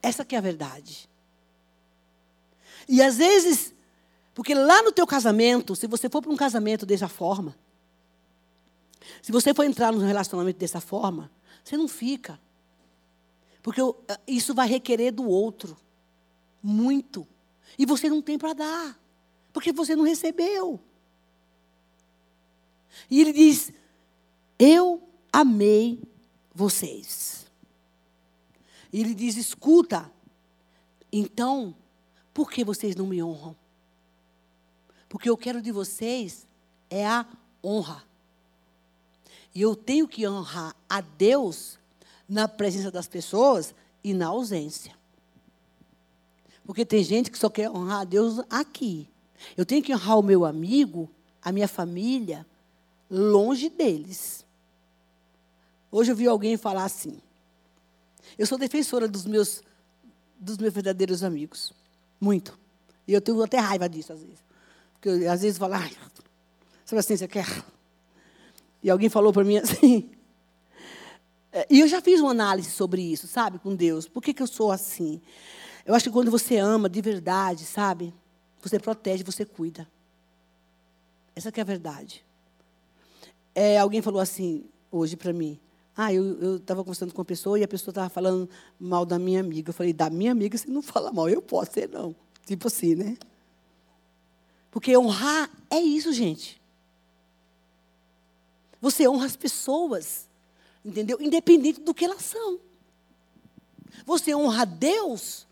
Essa que é a verdade. E às vezes porque lá no teu casamento, se você for para um casamento dessa forma, se você for entrar num relacionamento dessa forma, você não fica. Porque isso vai requerer do outro. Muito. E você não tem para dar. Porque você não recebeu. E ele diz: Eu amei vocês. E ele diz: Escuta, então, por que vocês não me honram? Porque eu quero de vocês é a honra. E eu tenho que honrar a Deus na presença das pessoas e na ausência. Porque tem gente que só quer honrar a Deus aqui. Eu tenho que honrar o meu amigo, a minha família, longe deles. Hoje eu vi alguém falar assim. Eu sou defensora dos meus, dos meus verdadeiros amigos. Muito. E eu tenho até raiva disso às vezes. Porque eu, às vezes falo, ai, sabe assim, você quer. E alguém falou para mim assim. É, e eu já fiz uma análise sobre isso, sabe, com Deus. Por que, que eu sou assim? Eu acho que quando você ama de verdade, sabe? Você protege, você cuida. Essa que é a verdade. É, alguém falou assim hoje para mim. Ah, eu estava conversando com uma pessoa e a pessoa estava falando mal da minha amiga. Eu falei, da minha amiga você não fala mal, eu posso ser não. Tipo assim, né? Porque honrar é isso, gente. Você honra as pessoas, entendeu? Independente do que elas são. Você honra Deus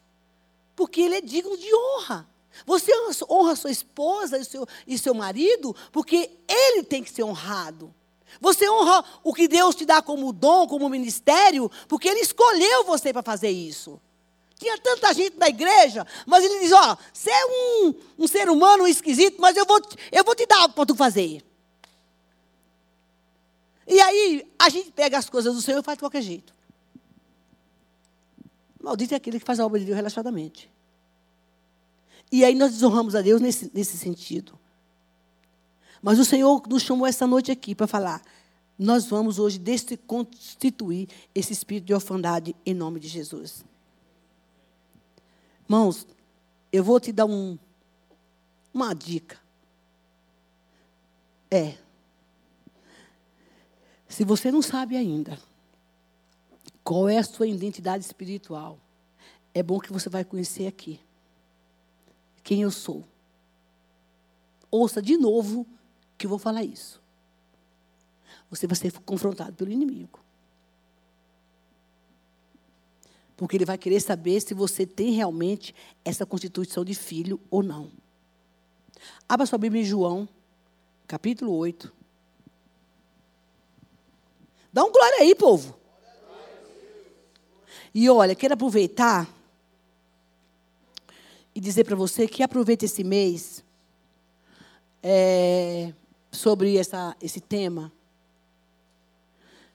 porque Ele é digno de honra. Você honra sua esposa e seu, e seu marido porque ele tem que ser honrado. Você honra o que Deus te dá como dom, como ministério, porque Ele escolheu você para fazer isso. Tinha tanta gente na igreja, mas ele diz: Ó, você é um, um ser humano esquisito, mas eu vou, eu vou te dar algo para tu fazer. E aí, a gente pega as coisas do Senhor e faz de qualquer jeito. Maldito é aquele que faz a obra de Deus relaxadamente. E aí nós desonramos a Deus nesse, nesse sentido. Mas o Senhor nos chamou essa noite aqui para falar: nós vamos hoje desconstituir esse espírito de orfandade em nome de Jesus. Irmãos, eu vou te dar um, uma dica. É. Se você não sabe ainda qual é a sua identidade espiritual, é bom que você vai conhecer aqui quem eu sou. Ouça de novo que eu vou falar isso. Você vai ser confrontado pelo inimigo. Porque ele vai querer saber se você tem realmente essa constituição de filho ou não. Abra sua Bíblia em João, capítulo 8. Dá um glória aí, povo. E olha, quero aproveitar e dizer para você que aproveite esse mês é, sobre essa, esse tema.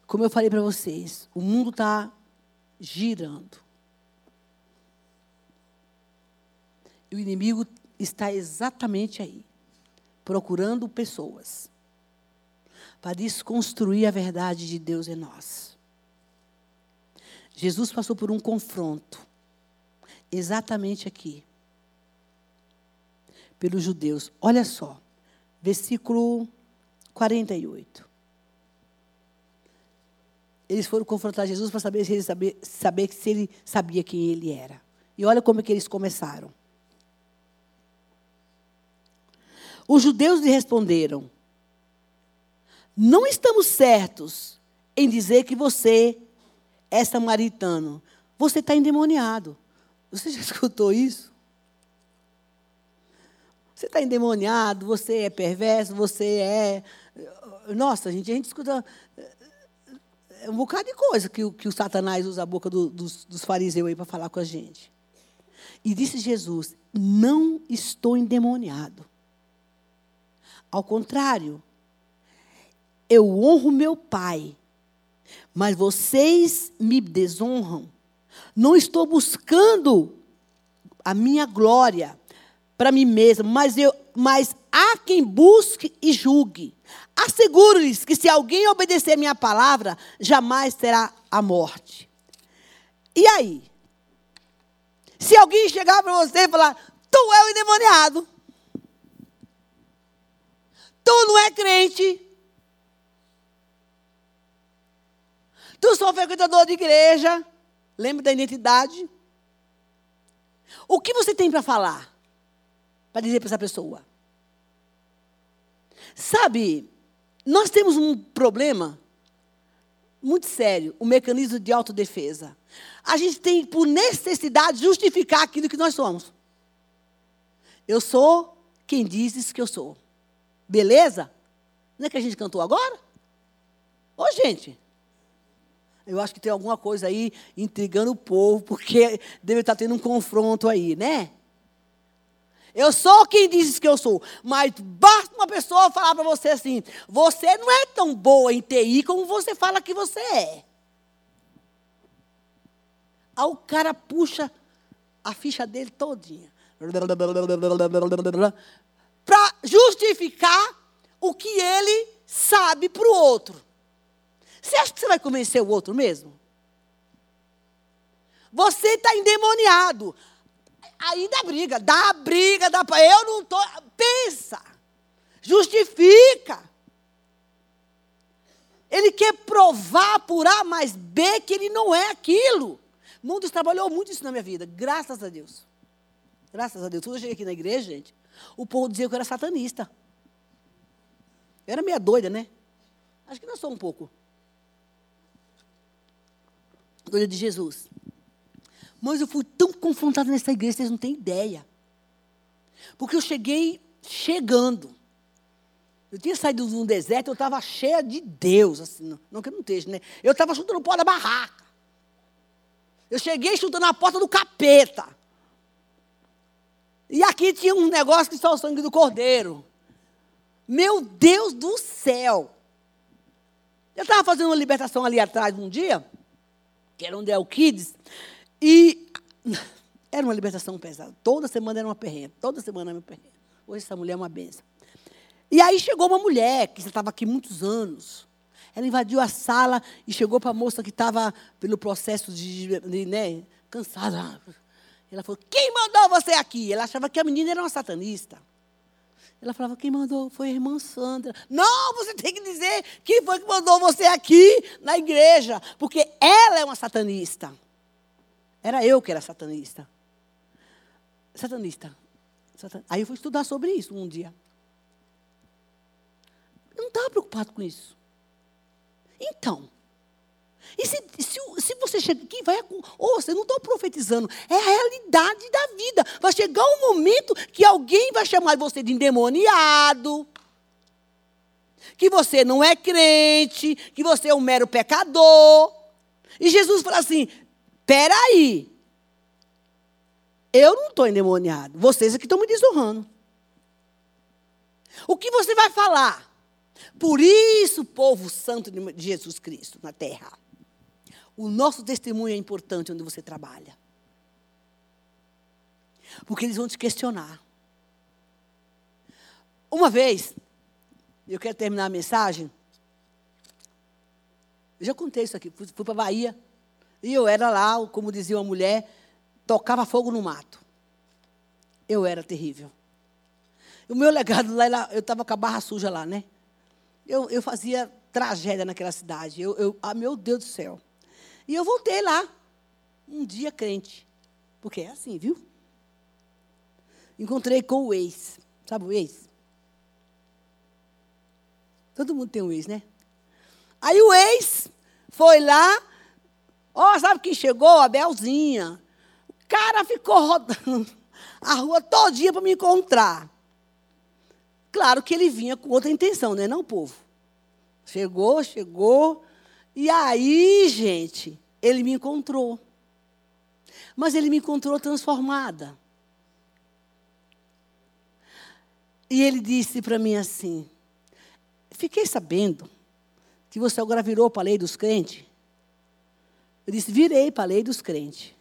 Como eu falei para vocês, o mundo está girando. E o inimigo está exatamente aí, procurando pessoas para desconstruir a verdade de Deus em nós. Jesus passou por um confronto, exatamente aqui, pelos judeus. Olha só, versículo 48. Eles foram confrontar Jesus para saber se ele sabia, saber se ele sabia quem ele era. E olha como é que eles começaram. Os judeus lhe responderam: Não estamos certos em dizer que você é samaritano. Você está endemoniado. Você já escutou isso? Você está endemoniado, você é perverso, você é. Nossa, gente, a gente escuta um bocado de coisa que, que o Satanás usa a boca do, dos, dos fariseus aí para falar com a gente. E disse Jesus: Não estou endemoniado. Ao contrário, eu honro meu Pai, mas vocês me desonram. Não estou buscando a minha glória, para mim mesmo, mas, eu, mas há quem busque e julgue. Asseguro-lhes que se alguém obedecer minha palavra, jamais terá a morte. E aí? Se alguém chegar para você e falar, tu é o endemoniado, tu não é crente, tu sou frequentador de igreja, lembra da identidade? O que você tem para falar? para dizer para essa pessoa. Sabe, nós temos um problema muito sério, o mecanismo de autodefesa. A gente tem, por necessidade, justificar aquilo que nós somos. Eu sou quem dizes que eu sou. Beleza? Não é que a gente cantou agora? Ô, gente. Eu acho que tem alguma coisa aí intrigando o povo, porque deve estar tendo um confronto aí, né? Eu sou quem diz que eu sou. Mas basta uma pessoa falar para você assim: você não é tão boa em TI como você fala que você é. Aí o cara puxa a ficha dele todinha. Para justificar o que ele sabe para o outro. Você acha que você vai convencer o outro mesmo? Você está endemoniado. Aí dá briga, dá briga, dá. Eu não estou. Pensa, justifica. Ele quer provar por A mais B que ele não é aquilo. Mundos trabalhou muito isso na minha vida, graças a Deus. Graças a Deus. Quando eu cheguei aqui na igreja, gente, o povo dizia que eu era satanista. Eu era meia doida, né? Acho que não sou um pouco. Doida de Jesus. Mas eu fui tão confrontada nessa igreja, vocês não têm ideia. Porque eu cheguei chegando. Eu tinha saído de um deserto, eu estava cheia de Deus, assim, não, não que eu não esteja, né? Eu estava chutando o pó da barraca. Eu cheguei chutando a porta do capeta. E aqui tinha um negócio que só o sangue do cordeiro. Meu Deus do céu! Eu estava fazendo uma libertação ali atrás um dia, que era onde é o Kids, e era uma libertação pesada. Toda semana era uma perrenha. Toda semana era uma perrenha. Hoje essa mulher é uma benção. E aí chegou uma mulher, que já estava aqui muitos anos. Ela invadiu a sala e chegou para a moça que estava pelo processo de, de né, cansada. Ela falou: Quem mandou você aqui? Ela achava que a menina era uma satanista. Ela falava: Quem mandou foi a irmã Sandra. Não, você tem que dizer quem foi que mandou você aqui na igreja, porque ela é uma satanista. Era eu que era satanista. Satanista. Satan... Aí eu fui estudar sobre isso um dia. Eu não estava preocupado com isso. Então, e se, se, se você chega aqui, vai. Ouça, eu não estou profetizando. É a realidade da vida. Vai chegar um momento que alguém vai chamar você de endemoniado. Que você não é crente. Que você é um mero pecador. E Jesus fala assim: peraí. Eu não estou endemoniado. Vocês que estão me desonrando. O que você vai falar? Por isso, povo santo de Jesus Cristo na terra. O nosso testemunho é importante onde você trabalha. Porque eles vão te questionar. Uma vez, eu quero terminar a mensagem. Eu já contei isso aqui. Fui, fui para a Bahia. E eu era lá, como dizia uma mulher, tocava fogo no mato. Eu era terrível. O meu legado lá, eu estava com a barra suja lá, né? Eu, eu fazia tragédia naquela cidade. Eu, eu, ah, meu Deus do céu. E eu voltei lá, um dia crente. Porque é assim, viu? Encontrei com o ex. Sabe o ex? Todo mundo tem um ex, né? Aí o ex foi lá. Ó, oh, sabe quem chegou? A Belzinha. O cara ficou rodando a rua todinha para me encontrar. Claro que ele vinha com outra intenção, né? Não, povo. Chegou, chegou. E aí, gente, ele me encontrou. Mas ele me encontrou transformada. E ele disse para mim assim: Fiquei sabendo que você agora virou para a lei dos crentes. Eu disse: Virei para a lei dos crentes.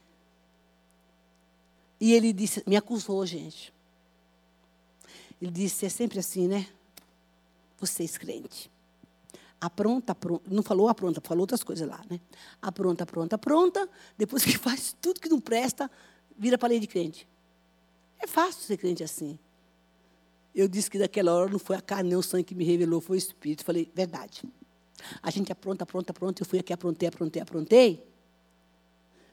E ele disse: Me acusou, gente. Ele disse: É sempre assim, né? Vocês crentes. Apronta, pronta. Não falou apronta, falou outras coisas lá, né? Apronta, pronta, pronta. Depois que faz tudo que não presta, vira para a lei de crente. É fácil ser crente assim. Eu disse que daquela hora não foi a carne nem o sangue que me revelou, foi o Espírito. Falei, verdade. A gente apronta, apronta, apronta. Eu fui aqui, aprontei, aprontei, aprontei.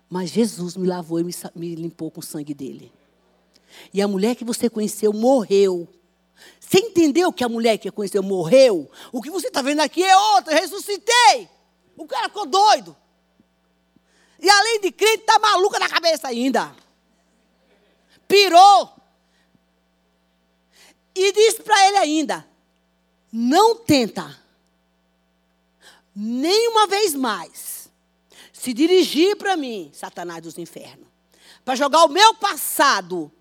Mas Jesus me lavou e me, me limpou com o sangue dele. E a mulher que você conheceu morreu você entendeu que a mulher que conheceu morreu? O que você está vendo aqui é outra, ressuscitei. O cara ficou doido. E além de crente, está maluca na cabeça ainda. Pirou. E disse para ele ainda: não tenta, nenhuma vez mais, se dirigir para mim, Satanás dos infernos, para jogar o meu passado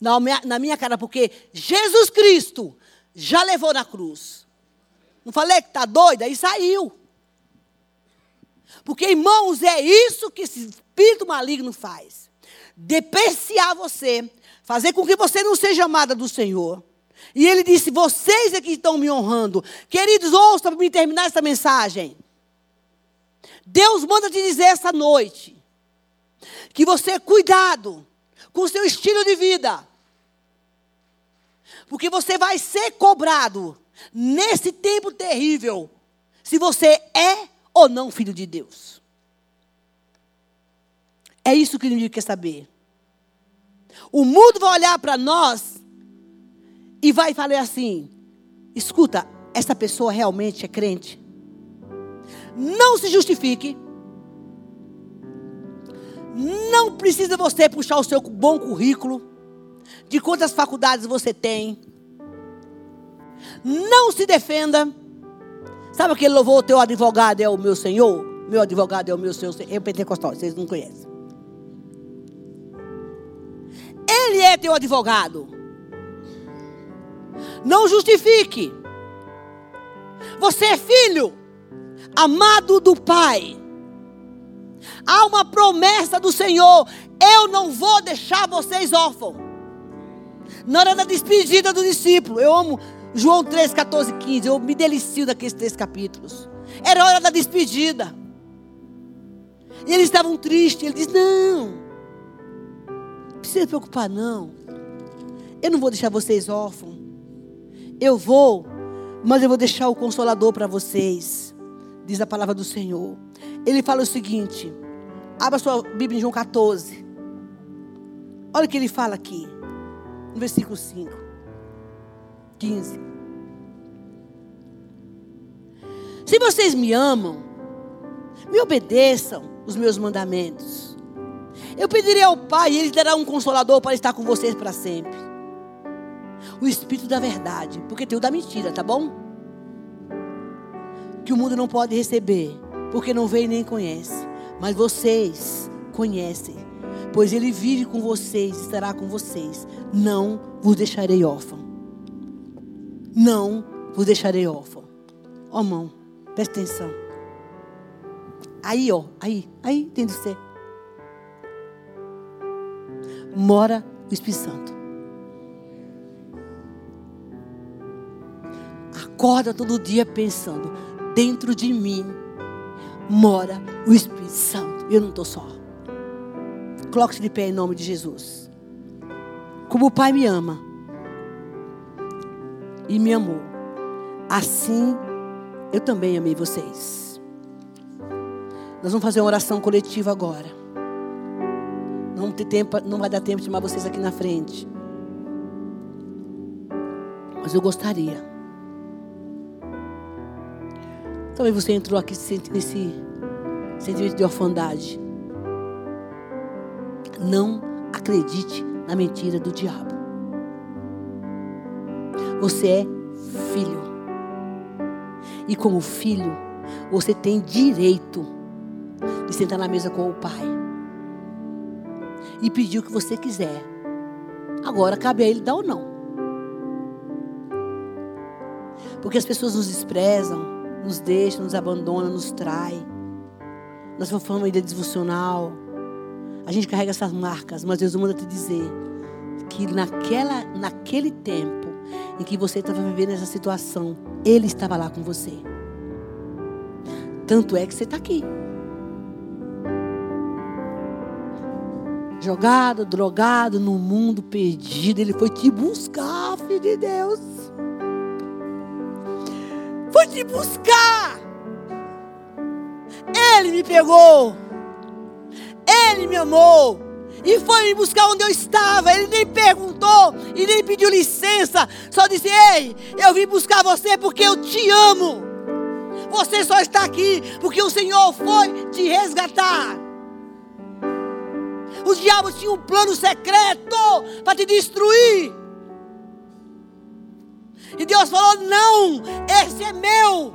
na minha, na minha cara, porque Jesus Cristo já levou na cruz. Não falei que está doida? E saiu. Porque, irmãos, é isso que esse espírito maligno faz. Depreciar você, fazer com que você não seja amada do Senhor. E ele disse: Vocês é que estão me honrando. Queridos, ouçam para me terminar essa mensagem. Deus manda te dizer essa noite que você, cuidado com o seu estilo de vida. Porque você vai ser cobrado nesse tempo terrível se você é ou não filho de Deus. É isso que o inimigo quer saber. O mundo vai olhar para nós e vai falar assim: escuta, essa pessoa realmente é crente. Não se justifique. Não precisa você puxar o seu bom currículo de quantas faculdades você tem. Não se defenda. Sabe aquele louvor, o teu advogado é o meu Senhor? Meu advogado é o meu Senhor. É pentecostal, vocês não conhecem. Ele é teu advogado. Não justifique. Você é filho, amado do Pai. Há uma promessa do Senhor: eu não vou deixar vocês órfãos. Na hora da despedida do discípulo, eu amo João 3, 14, 15. Eu me delicio daqueles três capítulos. Era hora da despedida. E eles estavam tristes. Ele disse: Não, não precisa se preocupar, não. Eu não vou deixar vocês órfãos. Eu vou, mas eu vou deixar o consolador para vocês. Diz a palavra do Senhor. Ele fala o seguinte: abra sua Bíblia em João 14. Olha o que ele fala aqui, no versículo 5, 15. Se vocês me amam, me obedeçam os meus mandamentos. Eu pedirei ao Pai e Ele dará um consolador para estar com vocês para sempre. O Espírito da verdade, porque tem o da mentira, tá bom? Que o mundo não pode receber, porque não e nem conhece. Mas vocês conhecem, pois Ele vive com vocês, estará com vocês. Não vos deixarei órfão. Não vos deixarei órfão. Ó oh, mão, presta atenção. Aí, ó, aí, aí tem de ser. Mora o Espírito Santo. Acorda todo dia pensando, dentro de mim mora o Espírito Santo. Eu não estou só. Coloque-se de pé em nome de Jesus. Como o Pai me ama e me amou, assim eu também amei vocês. Nós vamos fazer uma oração coletiva agora. Não, ter tempo, não vai dar tempo de chamar vocês aqui na frente. Mas eu gostaria. Talvez você entrou aqui nesse sentimento de orfandade. Não acredite na mentira do diabo. Você é filho. E como filho, você tem direito e sentar na mesa com o Pai. E pedir o que você quiser. Agora cabe a Ele dar ou não. Porque as pessoas nos desprezam, nos deixam, nos abandonam, nos traem. Nós uma vida disfuncional. A gente carrega essas marcas, mas Deus manda te dizer que naquela, naquele tempo em que você estava vivendo essa situação, Ele estava lá com você. Tanto é que você está aqui. jogado, drogado no mundo perdido. Ele foi te buscar, filho de Deus. Foi te buscar. Ele me pegou. Ele me amou. E foi me buscar onde eu estava. Ele nem perguntou e nem pediu licença. Só disse: Ei, eu vim buscar você porque eu te amo. Você só está aqui porque o Senhor foi te resgatar. O diabo tinha um plano secreto para te destruir. E Deus falou: Não, esse é meu.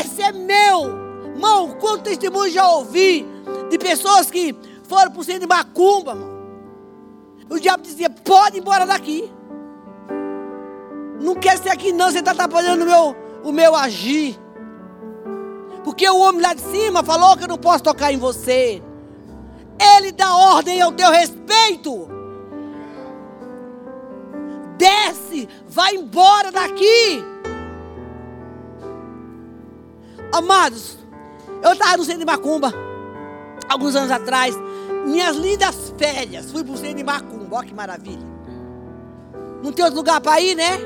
Esse é meu. Mão, quanto testemunho já ouvi de pessoas que foram para o centro de macumba, mano. O diabo dizia: Pode ir embora daqui. Não quer ser aqui, não. Você está atrapalhando o meu, o meu agir. Porque o homem lá de cima falou que eu não posso tocar em você. Ele dá ordem ao teu respeito. Desce, vai embora daqui. Amados, eu estava no centro de Macumba, alguns anos atrás. Minhas lindas férias, fui para o centro de Macumba, olha que maravilha. Não tem outro lugar para ir, né?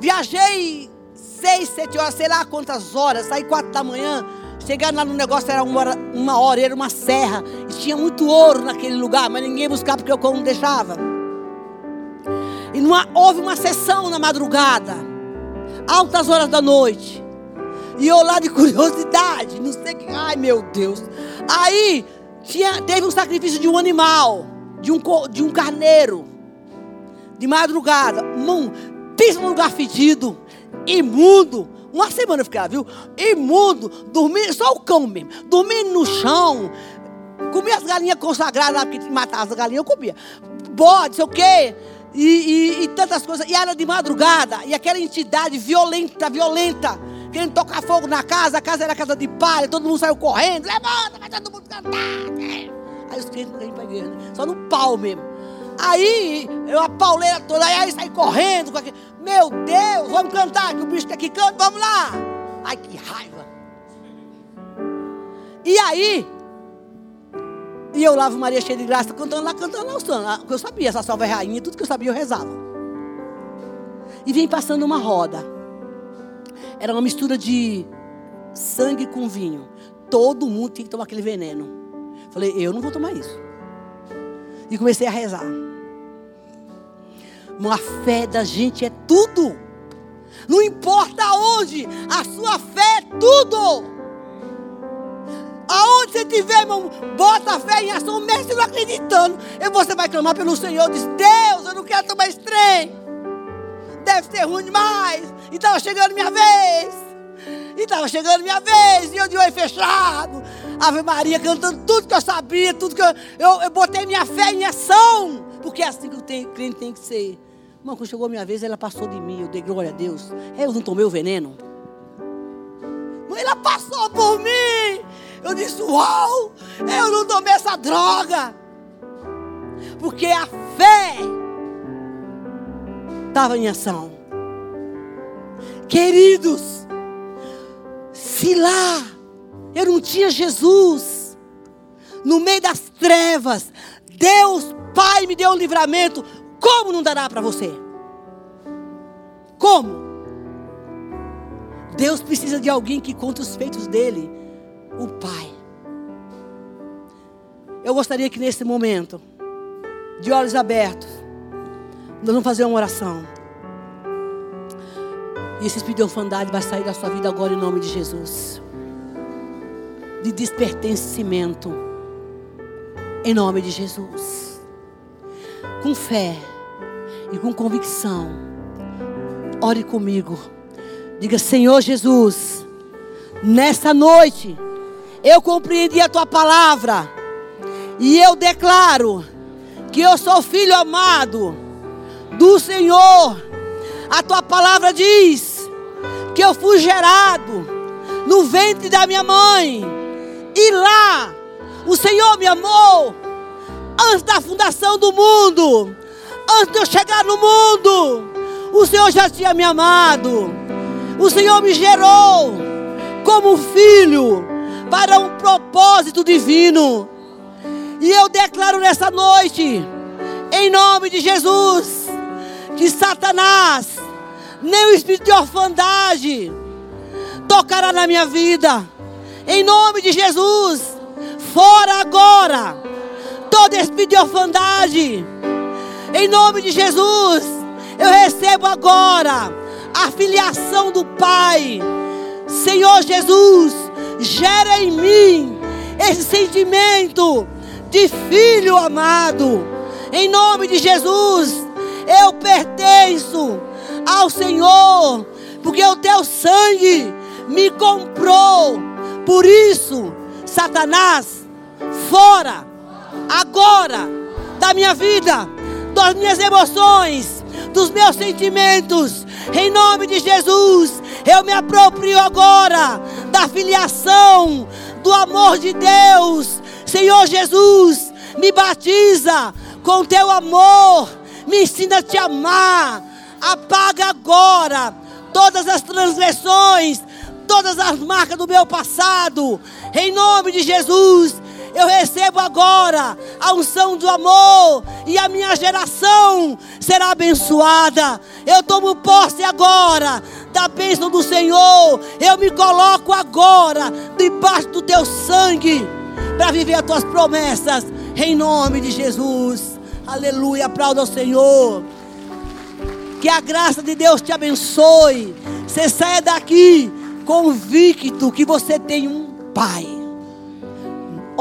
Viajei seis, sete horas, sei lá quantas horas, saí quatro da manhã, Chegaram lá no negócio, era uma hora, uma hora, era uma serra. E tinha muito ouro naquele lugar, mas ninguém buscava porque cão não deixava. E numa, houve uma sessão na madrugada, altas horas da noite. E eu lá de curiosidade, não sei que. Ai meu Deus. Aí tinha, teve um sacrifício de um animal, de um, de um carneiro, de madrugada. Mão, pensa num lugar fedido, imundo uma semana eu fiquei lá, viu? Imundo, dormindo, só o cão mesmo, dormindo no chão. Comia as galinhas consagradas, porque matava as galinhas, eu comia. Bode, sei o quê. E, e, e, tantas coisas. E era de madrugada. E aquela entidade violenta, violenta. Querendo tocar fogo na casa. A casa era casa de palha. Todo mundo saiu correndo. Levanta, vai todo mundo cantar. Aí os crentes não para igreja. Só no pau mesmo. Aí, eu a pauleira toda, aí saí correndo. Com aquele, Meu Deus, vamos cantar, que o bicho tá aqui canta, vamos lá. Ai, que raiva. E aí, e eu lavo Maria cheia de graça, cantando lá, cantando lá, cantando. que eu sabia, essa salva é rainha, tudo que eu sabia eu rezava. E vem passando uma roda. Era uma mistura de sangue com vinho. Todo mundo tinha que tomar aquele veneno. Falei, eu não vou tomar isso. E comecei a rezar. A fé da gente é tudo. Não importa onde, a sua fé é tudo. Aonde você estiver, irmão, bota a fé em ação, mesmo não acreditando. E você vai clamar pelo Senhor. Diz: Deus, eu não quero tomar esse trem. Deve ser ruim demais. E estava chegando minha vez. E estava chegando minha vez. E eu de olho fechado. Ave Maria cantando tudo que eu sabia. Tudo que eu, eu, eu botei minha fé em ação. Porque é assim que o crente tem que ser. Irmão, quando chegou a minha vez, ela passou de mim. Eu dei glória a Deus. Eu não tomei o veneno. Ela passou por mim. Eu disse: Uau, eu não tomei essa droga. Porque a fé estava em ação. Queridos, se lá eu não tinha Jesus, no meio das trevas, Deus Pai me deu o livramento, como não dará para você? Como? Deus precisa de alguém que conte os feitos dele, o Pai. Eu gostaria que nesse momento, de olhos abertos, nós vamos fazer uma oração. E esse espírito de orfandade vai sair da sua vida agora em nome de Jesus. De despertencimento. Em nome de Jesus. Com fé e com convicção. Ore comigo. Diga, Senhor Jesus, nesta noite eu compreendi a tua palavra e eu declaro que eu sou filho amado do Senhor. A tua palavra diz que eu fui gerado no ventre da minha mãe e lá o Senhor me amou antes da fundação do mundo, antes de eu chegar no mundo. O Senhor já tinha me amado. O Senhor me gerou como filho para um propósito divino. E eu declaro nessa noite, em nome de Jesus, que Satanás, nem o espírito de orfandade, tocará na minha vida. Em nome de Jesus, fora agora, todo espírito de orfandade. Em nome de Jesus, eu recebo agora a filiação do Pai. Senhor Jesus, gera em mim esse sentimento de filho amado. Em nome de Jesus, eu pertenço ao Senhor, porque o teu sangue me comprou. Por isso, Satanás, fora, agora, da minha vida, das minhas emoções, dos meus sentimentos, em nome de Jesus, eu me aproprio agora da filiação, do amor de Deus. Senhor Jesus, me batiza com teu amor, me ensina a te amar. Apaga agora todas as transgressões, todas as marcas do meu passado. Em nome de Jesus, eu recebo agora a unção do amor e a minha geração será abençoada. Eu tomo posse agora da bênção do Senhor. Eu me coloco agora debaixo do teu sangue para viver as tuas promessas em nome de Jesus. Aleluia, aplauda ao Senhor. Que a graça de Deus te abençoe. Você saia daqui convicto que você tem um Pai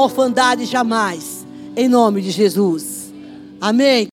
orfandade jamais. Em nome de Jesus. Amém.